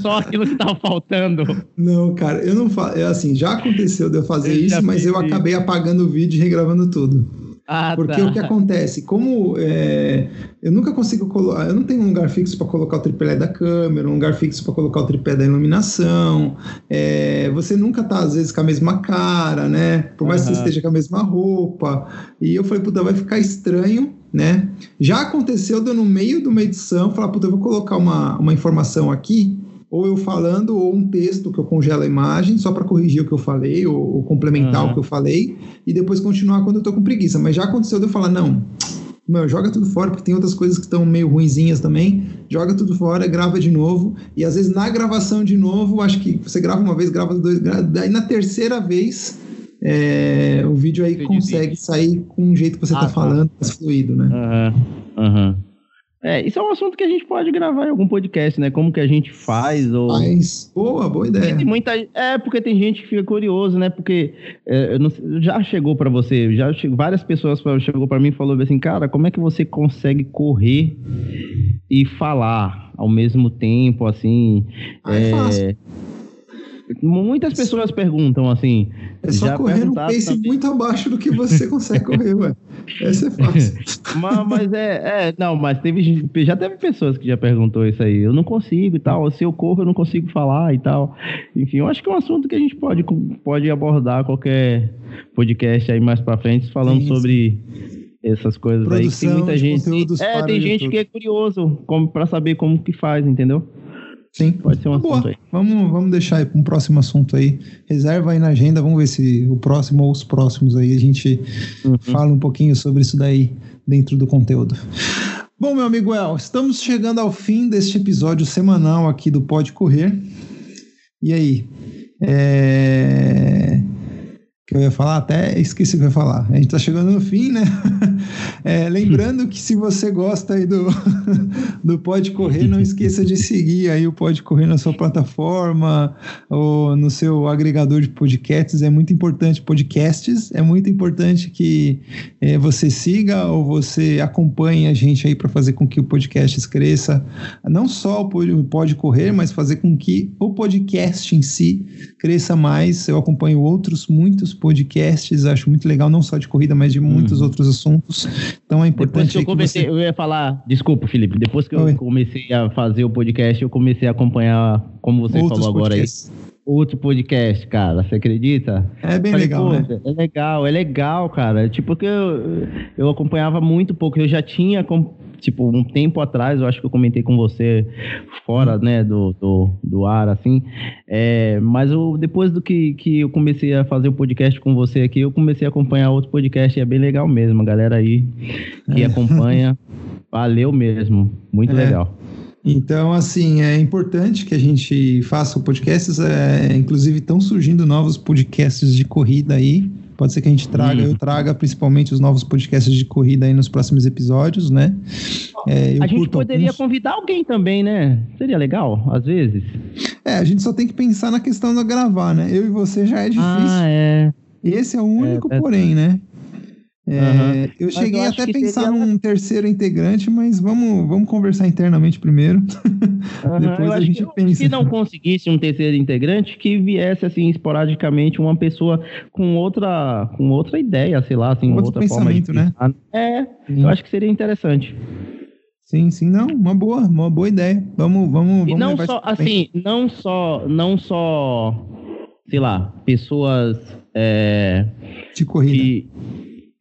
Só aquilo que tava faltando. Não, cara, eu não faço. É assim, já aconteceu de eu fazer Eu isso, mas eu acabei apagando o vídeo e regravando tudo. Ah, Porque tá. o que acontece, como é, eu nunca consigo colocar, eu não tenho um lugar fixo para colocar o tripé da câmera, um lugar fixo para colocar o tripé da iluminação. é, você nunca tá às vezes com a mesma cara, né? Por mais que você esteja com a mesma roupa. E eu falei, puta, vai ficar estranho, né? Já aconteceu de eu no meio de uma edição falar, puta, eu vou colocar uma, uma informação aqui. Ou eu falando, ou um texto que eu congelo a imagem, só para corrigir o que eu falei, ou, ou complementar Aham. o que eu falei, e depois continuar quando eu tô com preguiça. Mas já aconteceu de eu falar, não, meu, joga tudo fora, porque tem outras coisas que estão meio ruinzinhas também. Joga tudo fora, grava de novo. E às vezes na gravação de novo, acho que você grava uma vez, grava dois, gra- daí na terceira vez. é, o vídeo aí consegue sair com o jeito que você Ah, tá falando, mais fluido, né? Aham, aham. É, isso é um assunto que a gente pode gravar em algum podcast, né? Como que a gente faz, ou... Mas, boa, boa ideia. tem muita, é, porque tem gente que fica curioso, né? Porque é, não já chegou pra você, já che- várias pessoas chegou pra mim e falou assim, cara, como é que você consegue correr e falar ao mesmo tempo, assim? Ah, é fácil. Muitas pessoas perguntam assim. É só já correr perguntaram pace também. muito abaixo do que você consegue correr, ué. Essa é fácil. [laughs] Mas, mas é, é, não, mas teve já teve pessoas que já perguntou isso aí. Eu não consigo e tal. Se eu corro, eu não consigo falar e tal. Enfim, eu acho que é um assunto que a gente pode, pode abordar qualquer podcast aí mais pra frente, falando Sim, sobre essas coisas aí. Que tem Produção muita gente. É, para tem gente YouTube. que é curioso como, pra saber como que faz, entendeu? Sim. Pode ser um Boa. assunto aí. Vamos, vamos deixar aí para um próximo assunto aí. Reserva aí na agenda, vamos ver se o próximo ou os próximos aí a gente Uhum. fala um pouquinho sobre isso daí dentro do conteúdo. Bom, meu amigo El, estamos chegando ao fim deste episódio semanal aqui do Pode Correr. E aí? É... que eu ia falar, até esqueci o que eu ia falar. A gente tá chegando no fim, né? [laughs] É, lembrando que se você gosta aí do, [laughs] do Pode Correr, não esqueça de seguir aí o Pode Correr na sua plataforma ou no seu agregador de podcasts. É muito importante, podcasts, é muito importante que é, você siga ou você acompanhe a gente aí para fazer com que o podcast cresça. Não só o Pode Correr, mas fazer com que o podcast em si cresça mais. Eu acompanho outros, muitos podcasts, acho muito legal, não só de corrida, mas de muitos uhum. outros assuntos. Então é importante. Depois que eu comecei, que você... eu ia falar, desculpa, Felipe, depois que eu Oi. comecei a fazer o podcast, eu comecei a acompanhar, como você outros falou agora podcasts. aí outro podcast, cara. Você acredita? É bem Falei, legal, né? É legal, é legal, cara. Tipo, que eu, eu acompanhava muito pouco. Eu já tinha tipo, um tempo atrás, eu acho que eu comentei com você fora, né, do, do, do ar, assim, é, mas eu, depois do que, que eu comecei a fazer o podcast com você aqui, eu comecei a acompanhar outro podcast e é bem legal mesmo, a galera aí que é. acompanha, [laughs] valeu mesmo, muito é. legal. Então, assim, é importante que a gente faça podcasts, é, inclusive estão surgindo novos podcasts de corrida aí, Pode ser que a gente traga, hum. eu traga principalmente os novos podcasts de corrida aí nos próximos episódios, né? É, a gente poderia alguns... convidar alguém também, né? Seria legal, às vezes. É, a gente só tem que pensar na questão da gravar, né? Eu e você já é difícil. Ah, é. Esse é o único, é, é... porém, né? É, uhum. Eu cheguei eu até a pensar seria... num terceiro integrante, mas vamos, vamos conversar internamente primeiro. [laughs] Uhum. Depois eu a gente que, pensa. Se não conseguisse um terceiro integrante, que viesse assim esporadicamente uma pessoa com outra, com outra ideia, sei lá, assim, Outro outra pensamento, forma de... né? É, sim. eu acho que seria interessante. Sim, sim, não, uma boa, uma boa ideia. Vamos, vamos, e não só, assim, não só, não só, sei lá, pessoas é, de corrida. Que,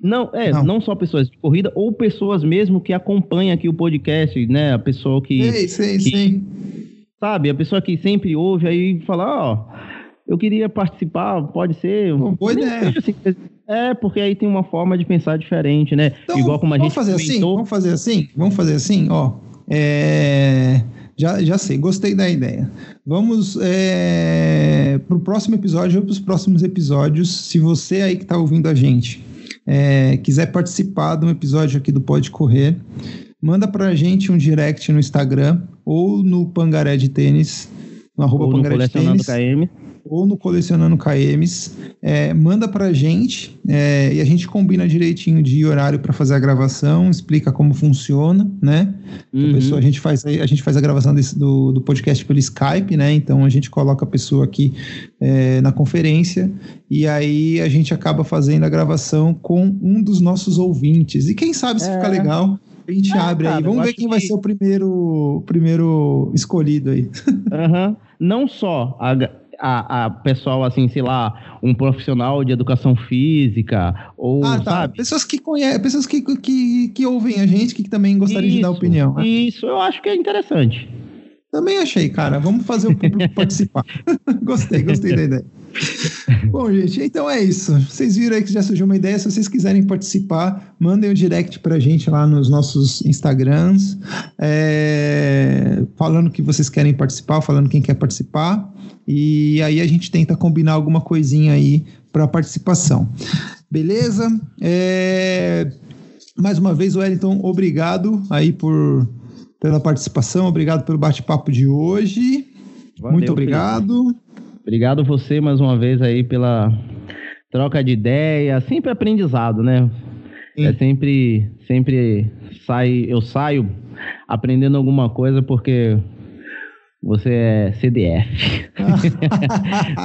não, é, não. não. só pessoas de corrida, ou pessoas mesmo que acompanham aqui o podcast, né? A pessoa que. Sim, sim, que, sim. Sabe, a pessoa que sempre ouve aí fala, ó, eu queria participar, pode ser. Uma boa ideia. Assim, é, porque aí tem uma forma de pensar diferente, né? Então, Igual como a vamos gente. Fazer assim, vamos fazer assim? Vamos fazer assim, ó. É. Já, já sei, gostei da ideia. Vamos é, para o próximo episódio ou para os próximos episódios. Se você aí que está ouvindo a gente é, quiser participar de um episódio aqui do Pode Correr, manda para a gente um direct no Instagram ou no Pangaré de Tênis, no arroba ou Pangaré no de Tênis. KM ou no Colecionando KMs, é, manda pra gente é, e a gente combina direitinho de horário para fazer a gravação, explica como funciona, né? Uhum. A, pessoa, a, gente faz, a gente faz a gravação desse, do, do podcast pelo Skype, né? Então a gente coloca a pessoa aqui é, na conferência e aí a gente acaba fazendo a gravação com um dos nossos ouvintes. E quem sabe se fica é. legal, a gente ah, abre cara, aí. Vamos ver quem que... vai ser o primeiro, primeiro escolhido aí. Uhum. Não só a, a, a pessoal, assim, sei lá, um profissional de educação física, ou, ah, tá. sabe? Pessoas que conhecem, pessoas que, que, que ouvem a gente, que também gostariam isso, de dar opinião. Né? Isso, eu acho que é interessante. Também achei, cara. Vamos fazer o público [laughs] participar. [laughs] gostei, gostei da ideia. [laughs] Bom, gente, então é isso. Vocês viram aí que já surgiu uma ideia. Se vocês quiserem participar, mandem um direct pra gente lá nos nossos Instagrams, é, falando que vocês querem participar, falando quem quer participar. E aí a gente tenta combinar alguma coisinha aí para participação. Beleza? É, mais uma vez, Wellington, obrigado aí por pela participação, obrigado pelo bate-papo de hoje. Valeu, Muito obrigado. Felipe. Obrigado você mais uma vez aí pela troca de ideia, sempre aprendizado, né? Sim. É sempre, sempre sai, eu saio aprendendo alguma coisa porque você é CDF.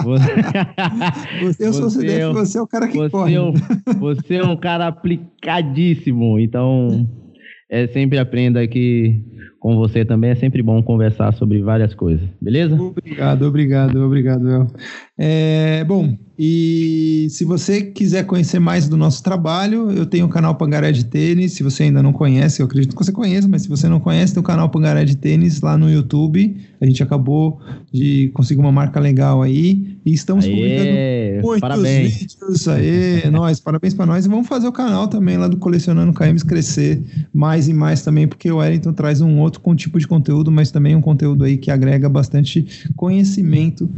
você, [laughs] eu sou você CDF, é, você é o cara que você corre. É um, você é um cara aplicadíssimo, então é sempre aprenda que com você também. É sempre bom conversar sobre várias coisas, beleza? Obrigado, obrigado, obrigado, El. É, bom, e se você quiser conhecer mais do nosso trabalho, eu tenho o canal Pangaré de Tênis. Se você ainda não conhece, eu acredito que você conheça, mas se você não conhece, tem o canal Pangaré de Tênis lá no YouTube. A gente acabou de conseguir uma marca legal aí e estamos Aê, publicando muitos parabéns. vídeos. Aê, [laughs] nós, parabéns para nós. E vamos fazer o canal também lá do Colecionando KMs crescer mais e mais também, porque o Wellington traz um outro tipo de conteúdo, mas também um conteúdo aí que agrega bastante conhecimento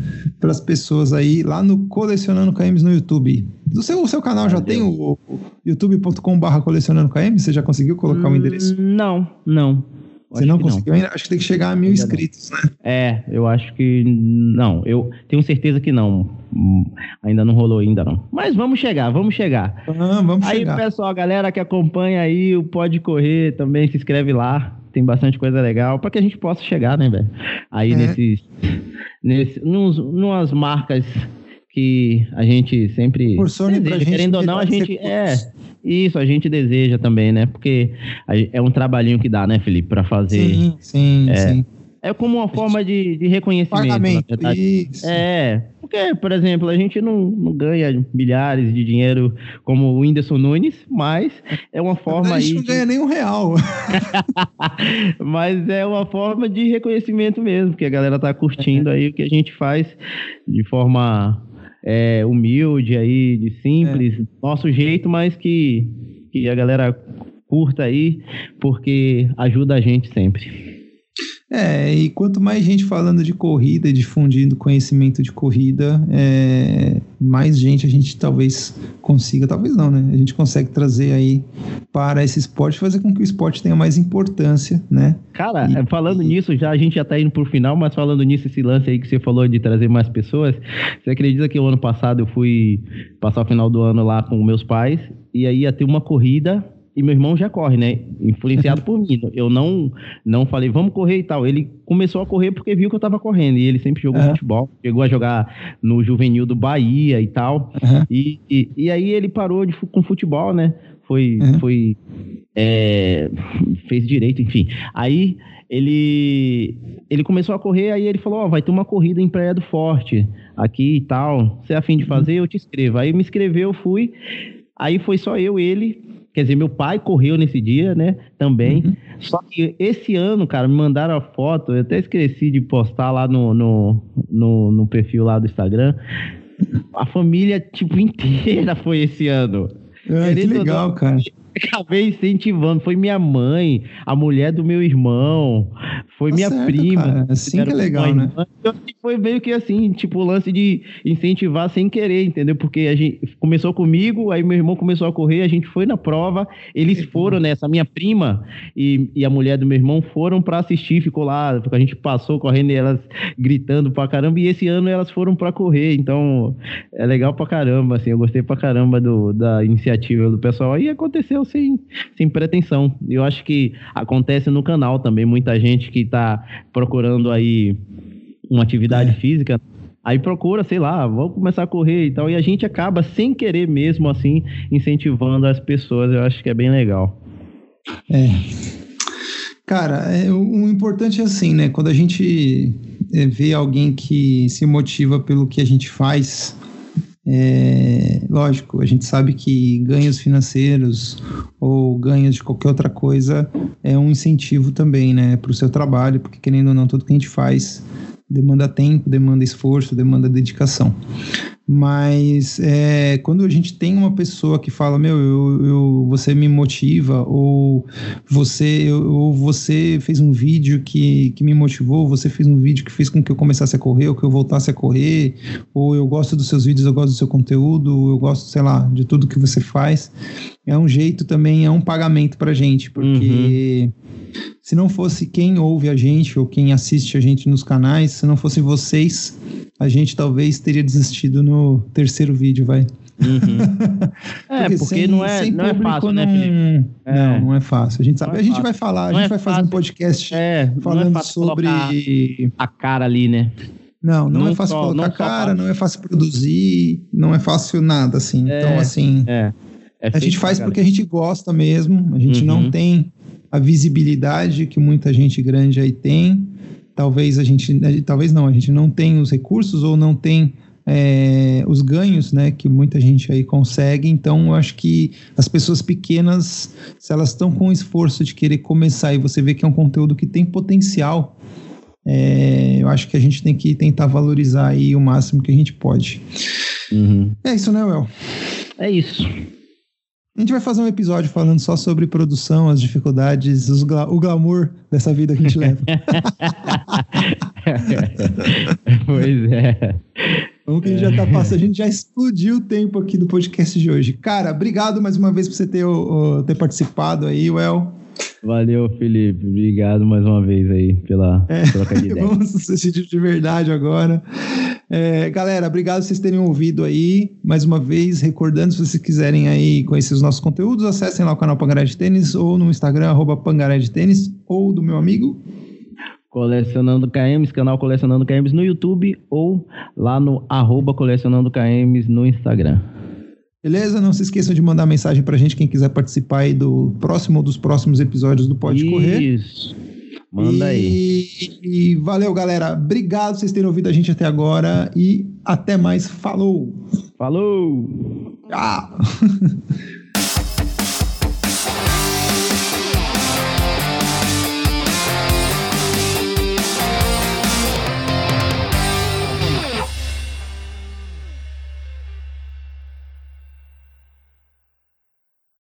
para as pessoas aí lá no Colecionando KMs no YouTube. O seu, o seu canal já tem o, o youtube.com/barra colecionando KM? Você já conseguiu colocar o Hum, endereço? Não, não. Você não conseguiu ainda? Acho que tem que chegar a mil Ainda não. inscritos, né? É, eu acho que não. Eu tenho certeza que não. Hum, Ainda não rolou ainda não. Mas vamos chegar, vamos chegar. Ah, vamos Aí, chegar. pessoal, a galera que acompanha aí o Pode Correr também se inscreve lá. Tem bastante coisa legal para que a gente possa chegar, né, velho? Aí É. nesses, nesse, nos, numas marcas que a gente sempre Proporcione pra deseja. gente Querendo ou não, a gente é isso, a gente deseja também, né? Porque é um trabalhinho que dá, né, Felipe, para fazer. Sim, sim, É, sim. É como uma forma de, de reconhecimento. É, porque, por exemplo, a gente não, não ganha milhares de dinheiro como o Whindersson Nunes, mas é uma forma a gente aí. não de- ganha nem um real. [laughs] mas é uma forma de reconhecimento mesmo, que a galera tá curtindo aí o que a gente faz de forma é, humilde aí, de simples, nosso jeito, mas que, que a galera curta aí, porque ajuda a gente sempre. É, e quanto mais gente falando de corrida, difundindo conhecimento de corrida, é, mais gente a gente talvez consiga, talvez não, né? A gente consegue trazer aí para esse esporte, fazer com que o esporte tenha mais importância, né? Cara, E- é, falando nisso, já a gente já tá indo pro final, mas falando nisso, esse lance aí que você falou de trazer mais pessoas, você acredita que o ano passado eu fui passar o final do ano lá com meus pais e aí ia ter uma corrida e meu irmão já corre, né? Influenciado por mim. Eu não não falei, vamos correr e tal. Ele começou a correr porque viu que eu tava correndo e ele sempre jogou Aham. futebol, chegou a jogar no juvenil do Bahia e tal. Aham. E, e, e aí ele parou de, com futebol, né? Foi, Uhum. foi é, fez direito, enfim. Aí ele ele começou a correr, aí ele falou, ó, vai ter uma corrida em Praia do Forte aqui e tal. Você é afim de fazer? Eu te escrevo. Aí me escreveu, fui. Aí foi só eu, ele. Quer dizer, meu pai correu nesse dia, né? Também. Uhum. Só que esse ano, cara, me mandaram a foto, eu até esqueci de postar lá no, no, no, no perfil lá do Instagram. A família, tipo, [laughs] inteira foi esse ano. Ah, que legal, não, cara. Acabei incentivando. Foi minha mãe, a mulher do meu irmão, foi Tá minha certo, prima. cara. Assim que é legal, né? Então, Foi meio que assim, tipo, o lance de incentivar sem querer, entendeu? Porque a gente começou comigo, aí meu irmão começou a correr, a gente foi na prova, eles foram nessa, minha prima e, e a mulher do meu irmão foram pra assistir, ficou lá, a gente passou correndo e elas gritando pra caramba, e esse ano elas foram pra correr, então é legal pra caramba, assim, eu gostei pra caramba do, da iniciativa do pessoal, e aconteceu sem, sem pretensão. Eu acho que acontece no canal também, muita gente que tá procurando aí uma atividade É. física, aí procura, sei lá, vamos começar a correr e tal, e a gente acaba sem querer mesmo assim incentivando as pessoas. Eu acho que é bem legal. É. Cara, é, o, o importante é assim, né? Quando a gente é, vê alguém que se motiva pelo que a gente faz, é, lógico, a gente sabe que ganhos financeiros ou ganhos de qualquer outra coisa é um incentivo também, né, para o seu trabalho, porque querendo ou não, tudo que a gente faz demanda tempo, demanda esforço, demanda dedicação. Mas é, quando a gente tem uma pessoa que fala, meu, eu, eu- você me motiva, ou você, eu- ou você fez um vídeo que, que me motivou, você fez um vídeo que fez com que eu começasse a correr, ou que eu voltasse a correr, ou eu gosto dos seus vídeos, eu gosto do seu conteúdo, eu gosto, sei lá, de tudo que você faz. É um jeito também, é um pagamento pra gente, porque se não fosse quem ouve a gente ou quem assiste a gente nos canais, se não fossem vocês, a gente talvez teria desistido no terceiro vídeo, vai. [laughs] É, porque sem- não é, sem não é público fácil, né, não- Felipe? Não, É. não é fácil. A gente sabe. Não é a gente fácil. vai falar, a Não gente é vai fazer um fácil. podcast É, não é falando fácil sobre. a cara ali, né? Não, não, Não é fácil só- colocar não só cara, fácil. não é fácil produzir, não é fácil nada, assim. É. Então, assim, É. é a gente faz pra porque a gente gosta mesmo, a gente não Uhum. tem a visibilidade que muita gente grande aí tem. Talvez a gente, talvez não, a gente não tem os recursos ou não tem é, os ganhos, né, que muita gente aí consegue. Então, eu acho que as pessoas pequenas, se elas estão com o esforço de querer começar e você vê que é um conteúdo que tem potencial, é, eu acho que a gente tem que tentar valorizar aí o máximo que a gente pode. Uhum. É isso, né, Well? É isso. A gente vai fazer um episódio falando só sobre produção, as dificuldades, gla- o glamour dessa vida que a gente leva. [laughs] pois é. Vamos que a gente já tá passando, a gente já explodiu o tempo aqui do podcast de hoje. Cara, obrigado mais uma vez por você ter, ter participado aí, Well. Valeu, Felipe. Obrigado mais uma vez aí pela é, troca de [laughs] ideia. Vamos decidir de verdade agora. É, galera, obrigado por vocês terem ouvido aí. Mais uma vez, recordando, se vocês quiserem aí conhecer os nossos conteúdos, acessem lá o canal Pangaré de Tênis ou no Instagram, arroba Pangaré de Tênis, ou do meu amigo. Colecionando KMs, canal Colecionando KMs no YouTube ou lá no arroba Colecionando KMs no Instagram. Beleza? Não se esqueçam de mandar mensagem pra gente, quem quiser participar aí do próximo ou dos próximos episódios do Pode Isso. Correr. Isso. Manda e, aí. E valeu, galera. Obrigado por vocês terem ouvido a gente até agora e até mais. Falou! Falou! Tchau! [laughs]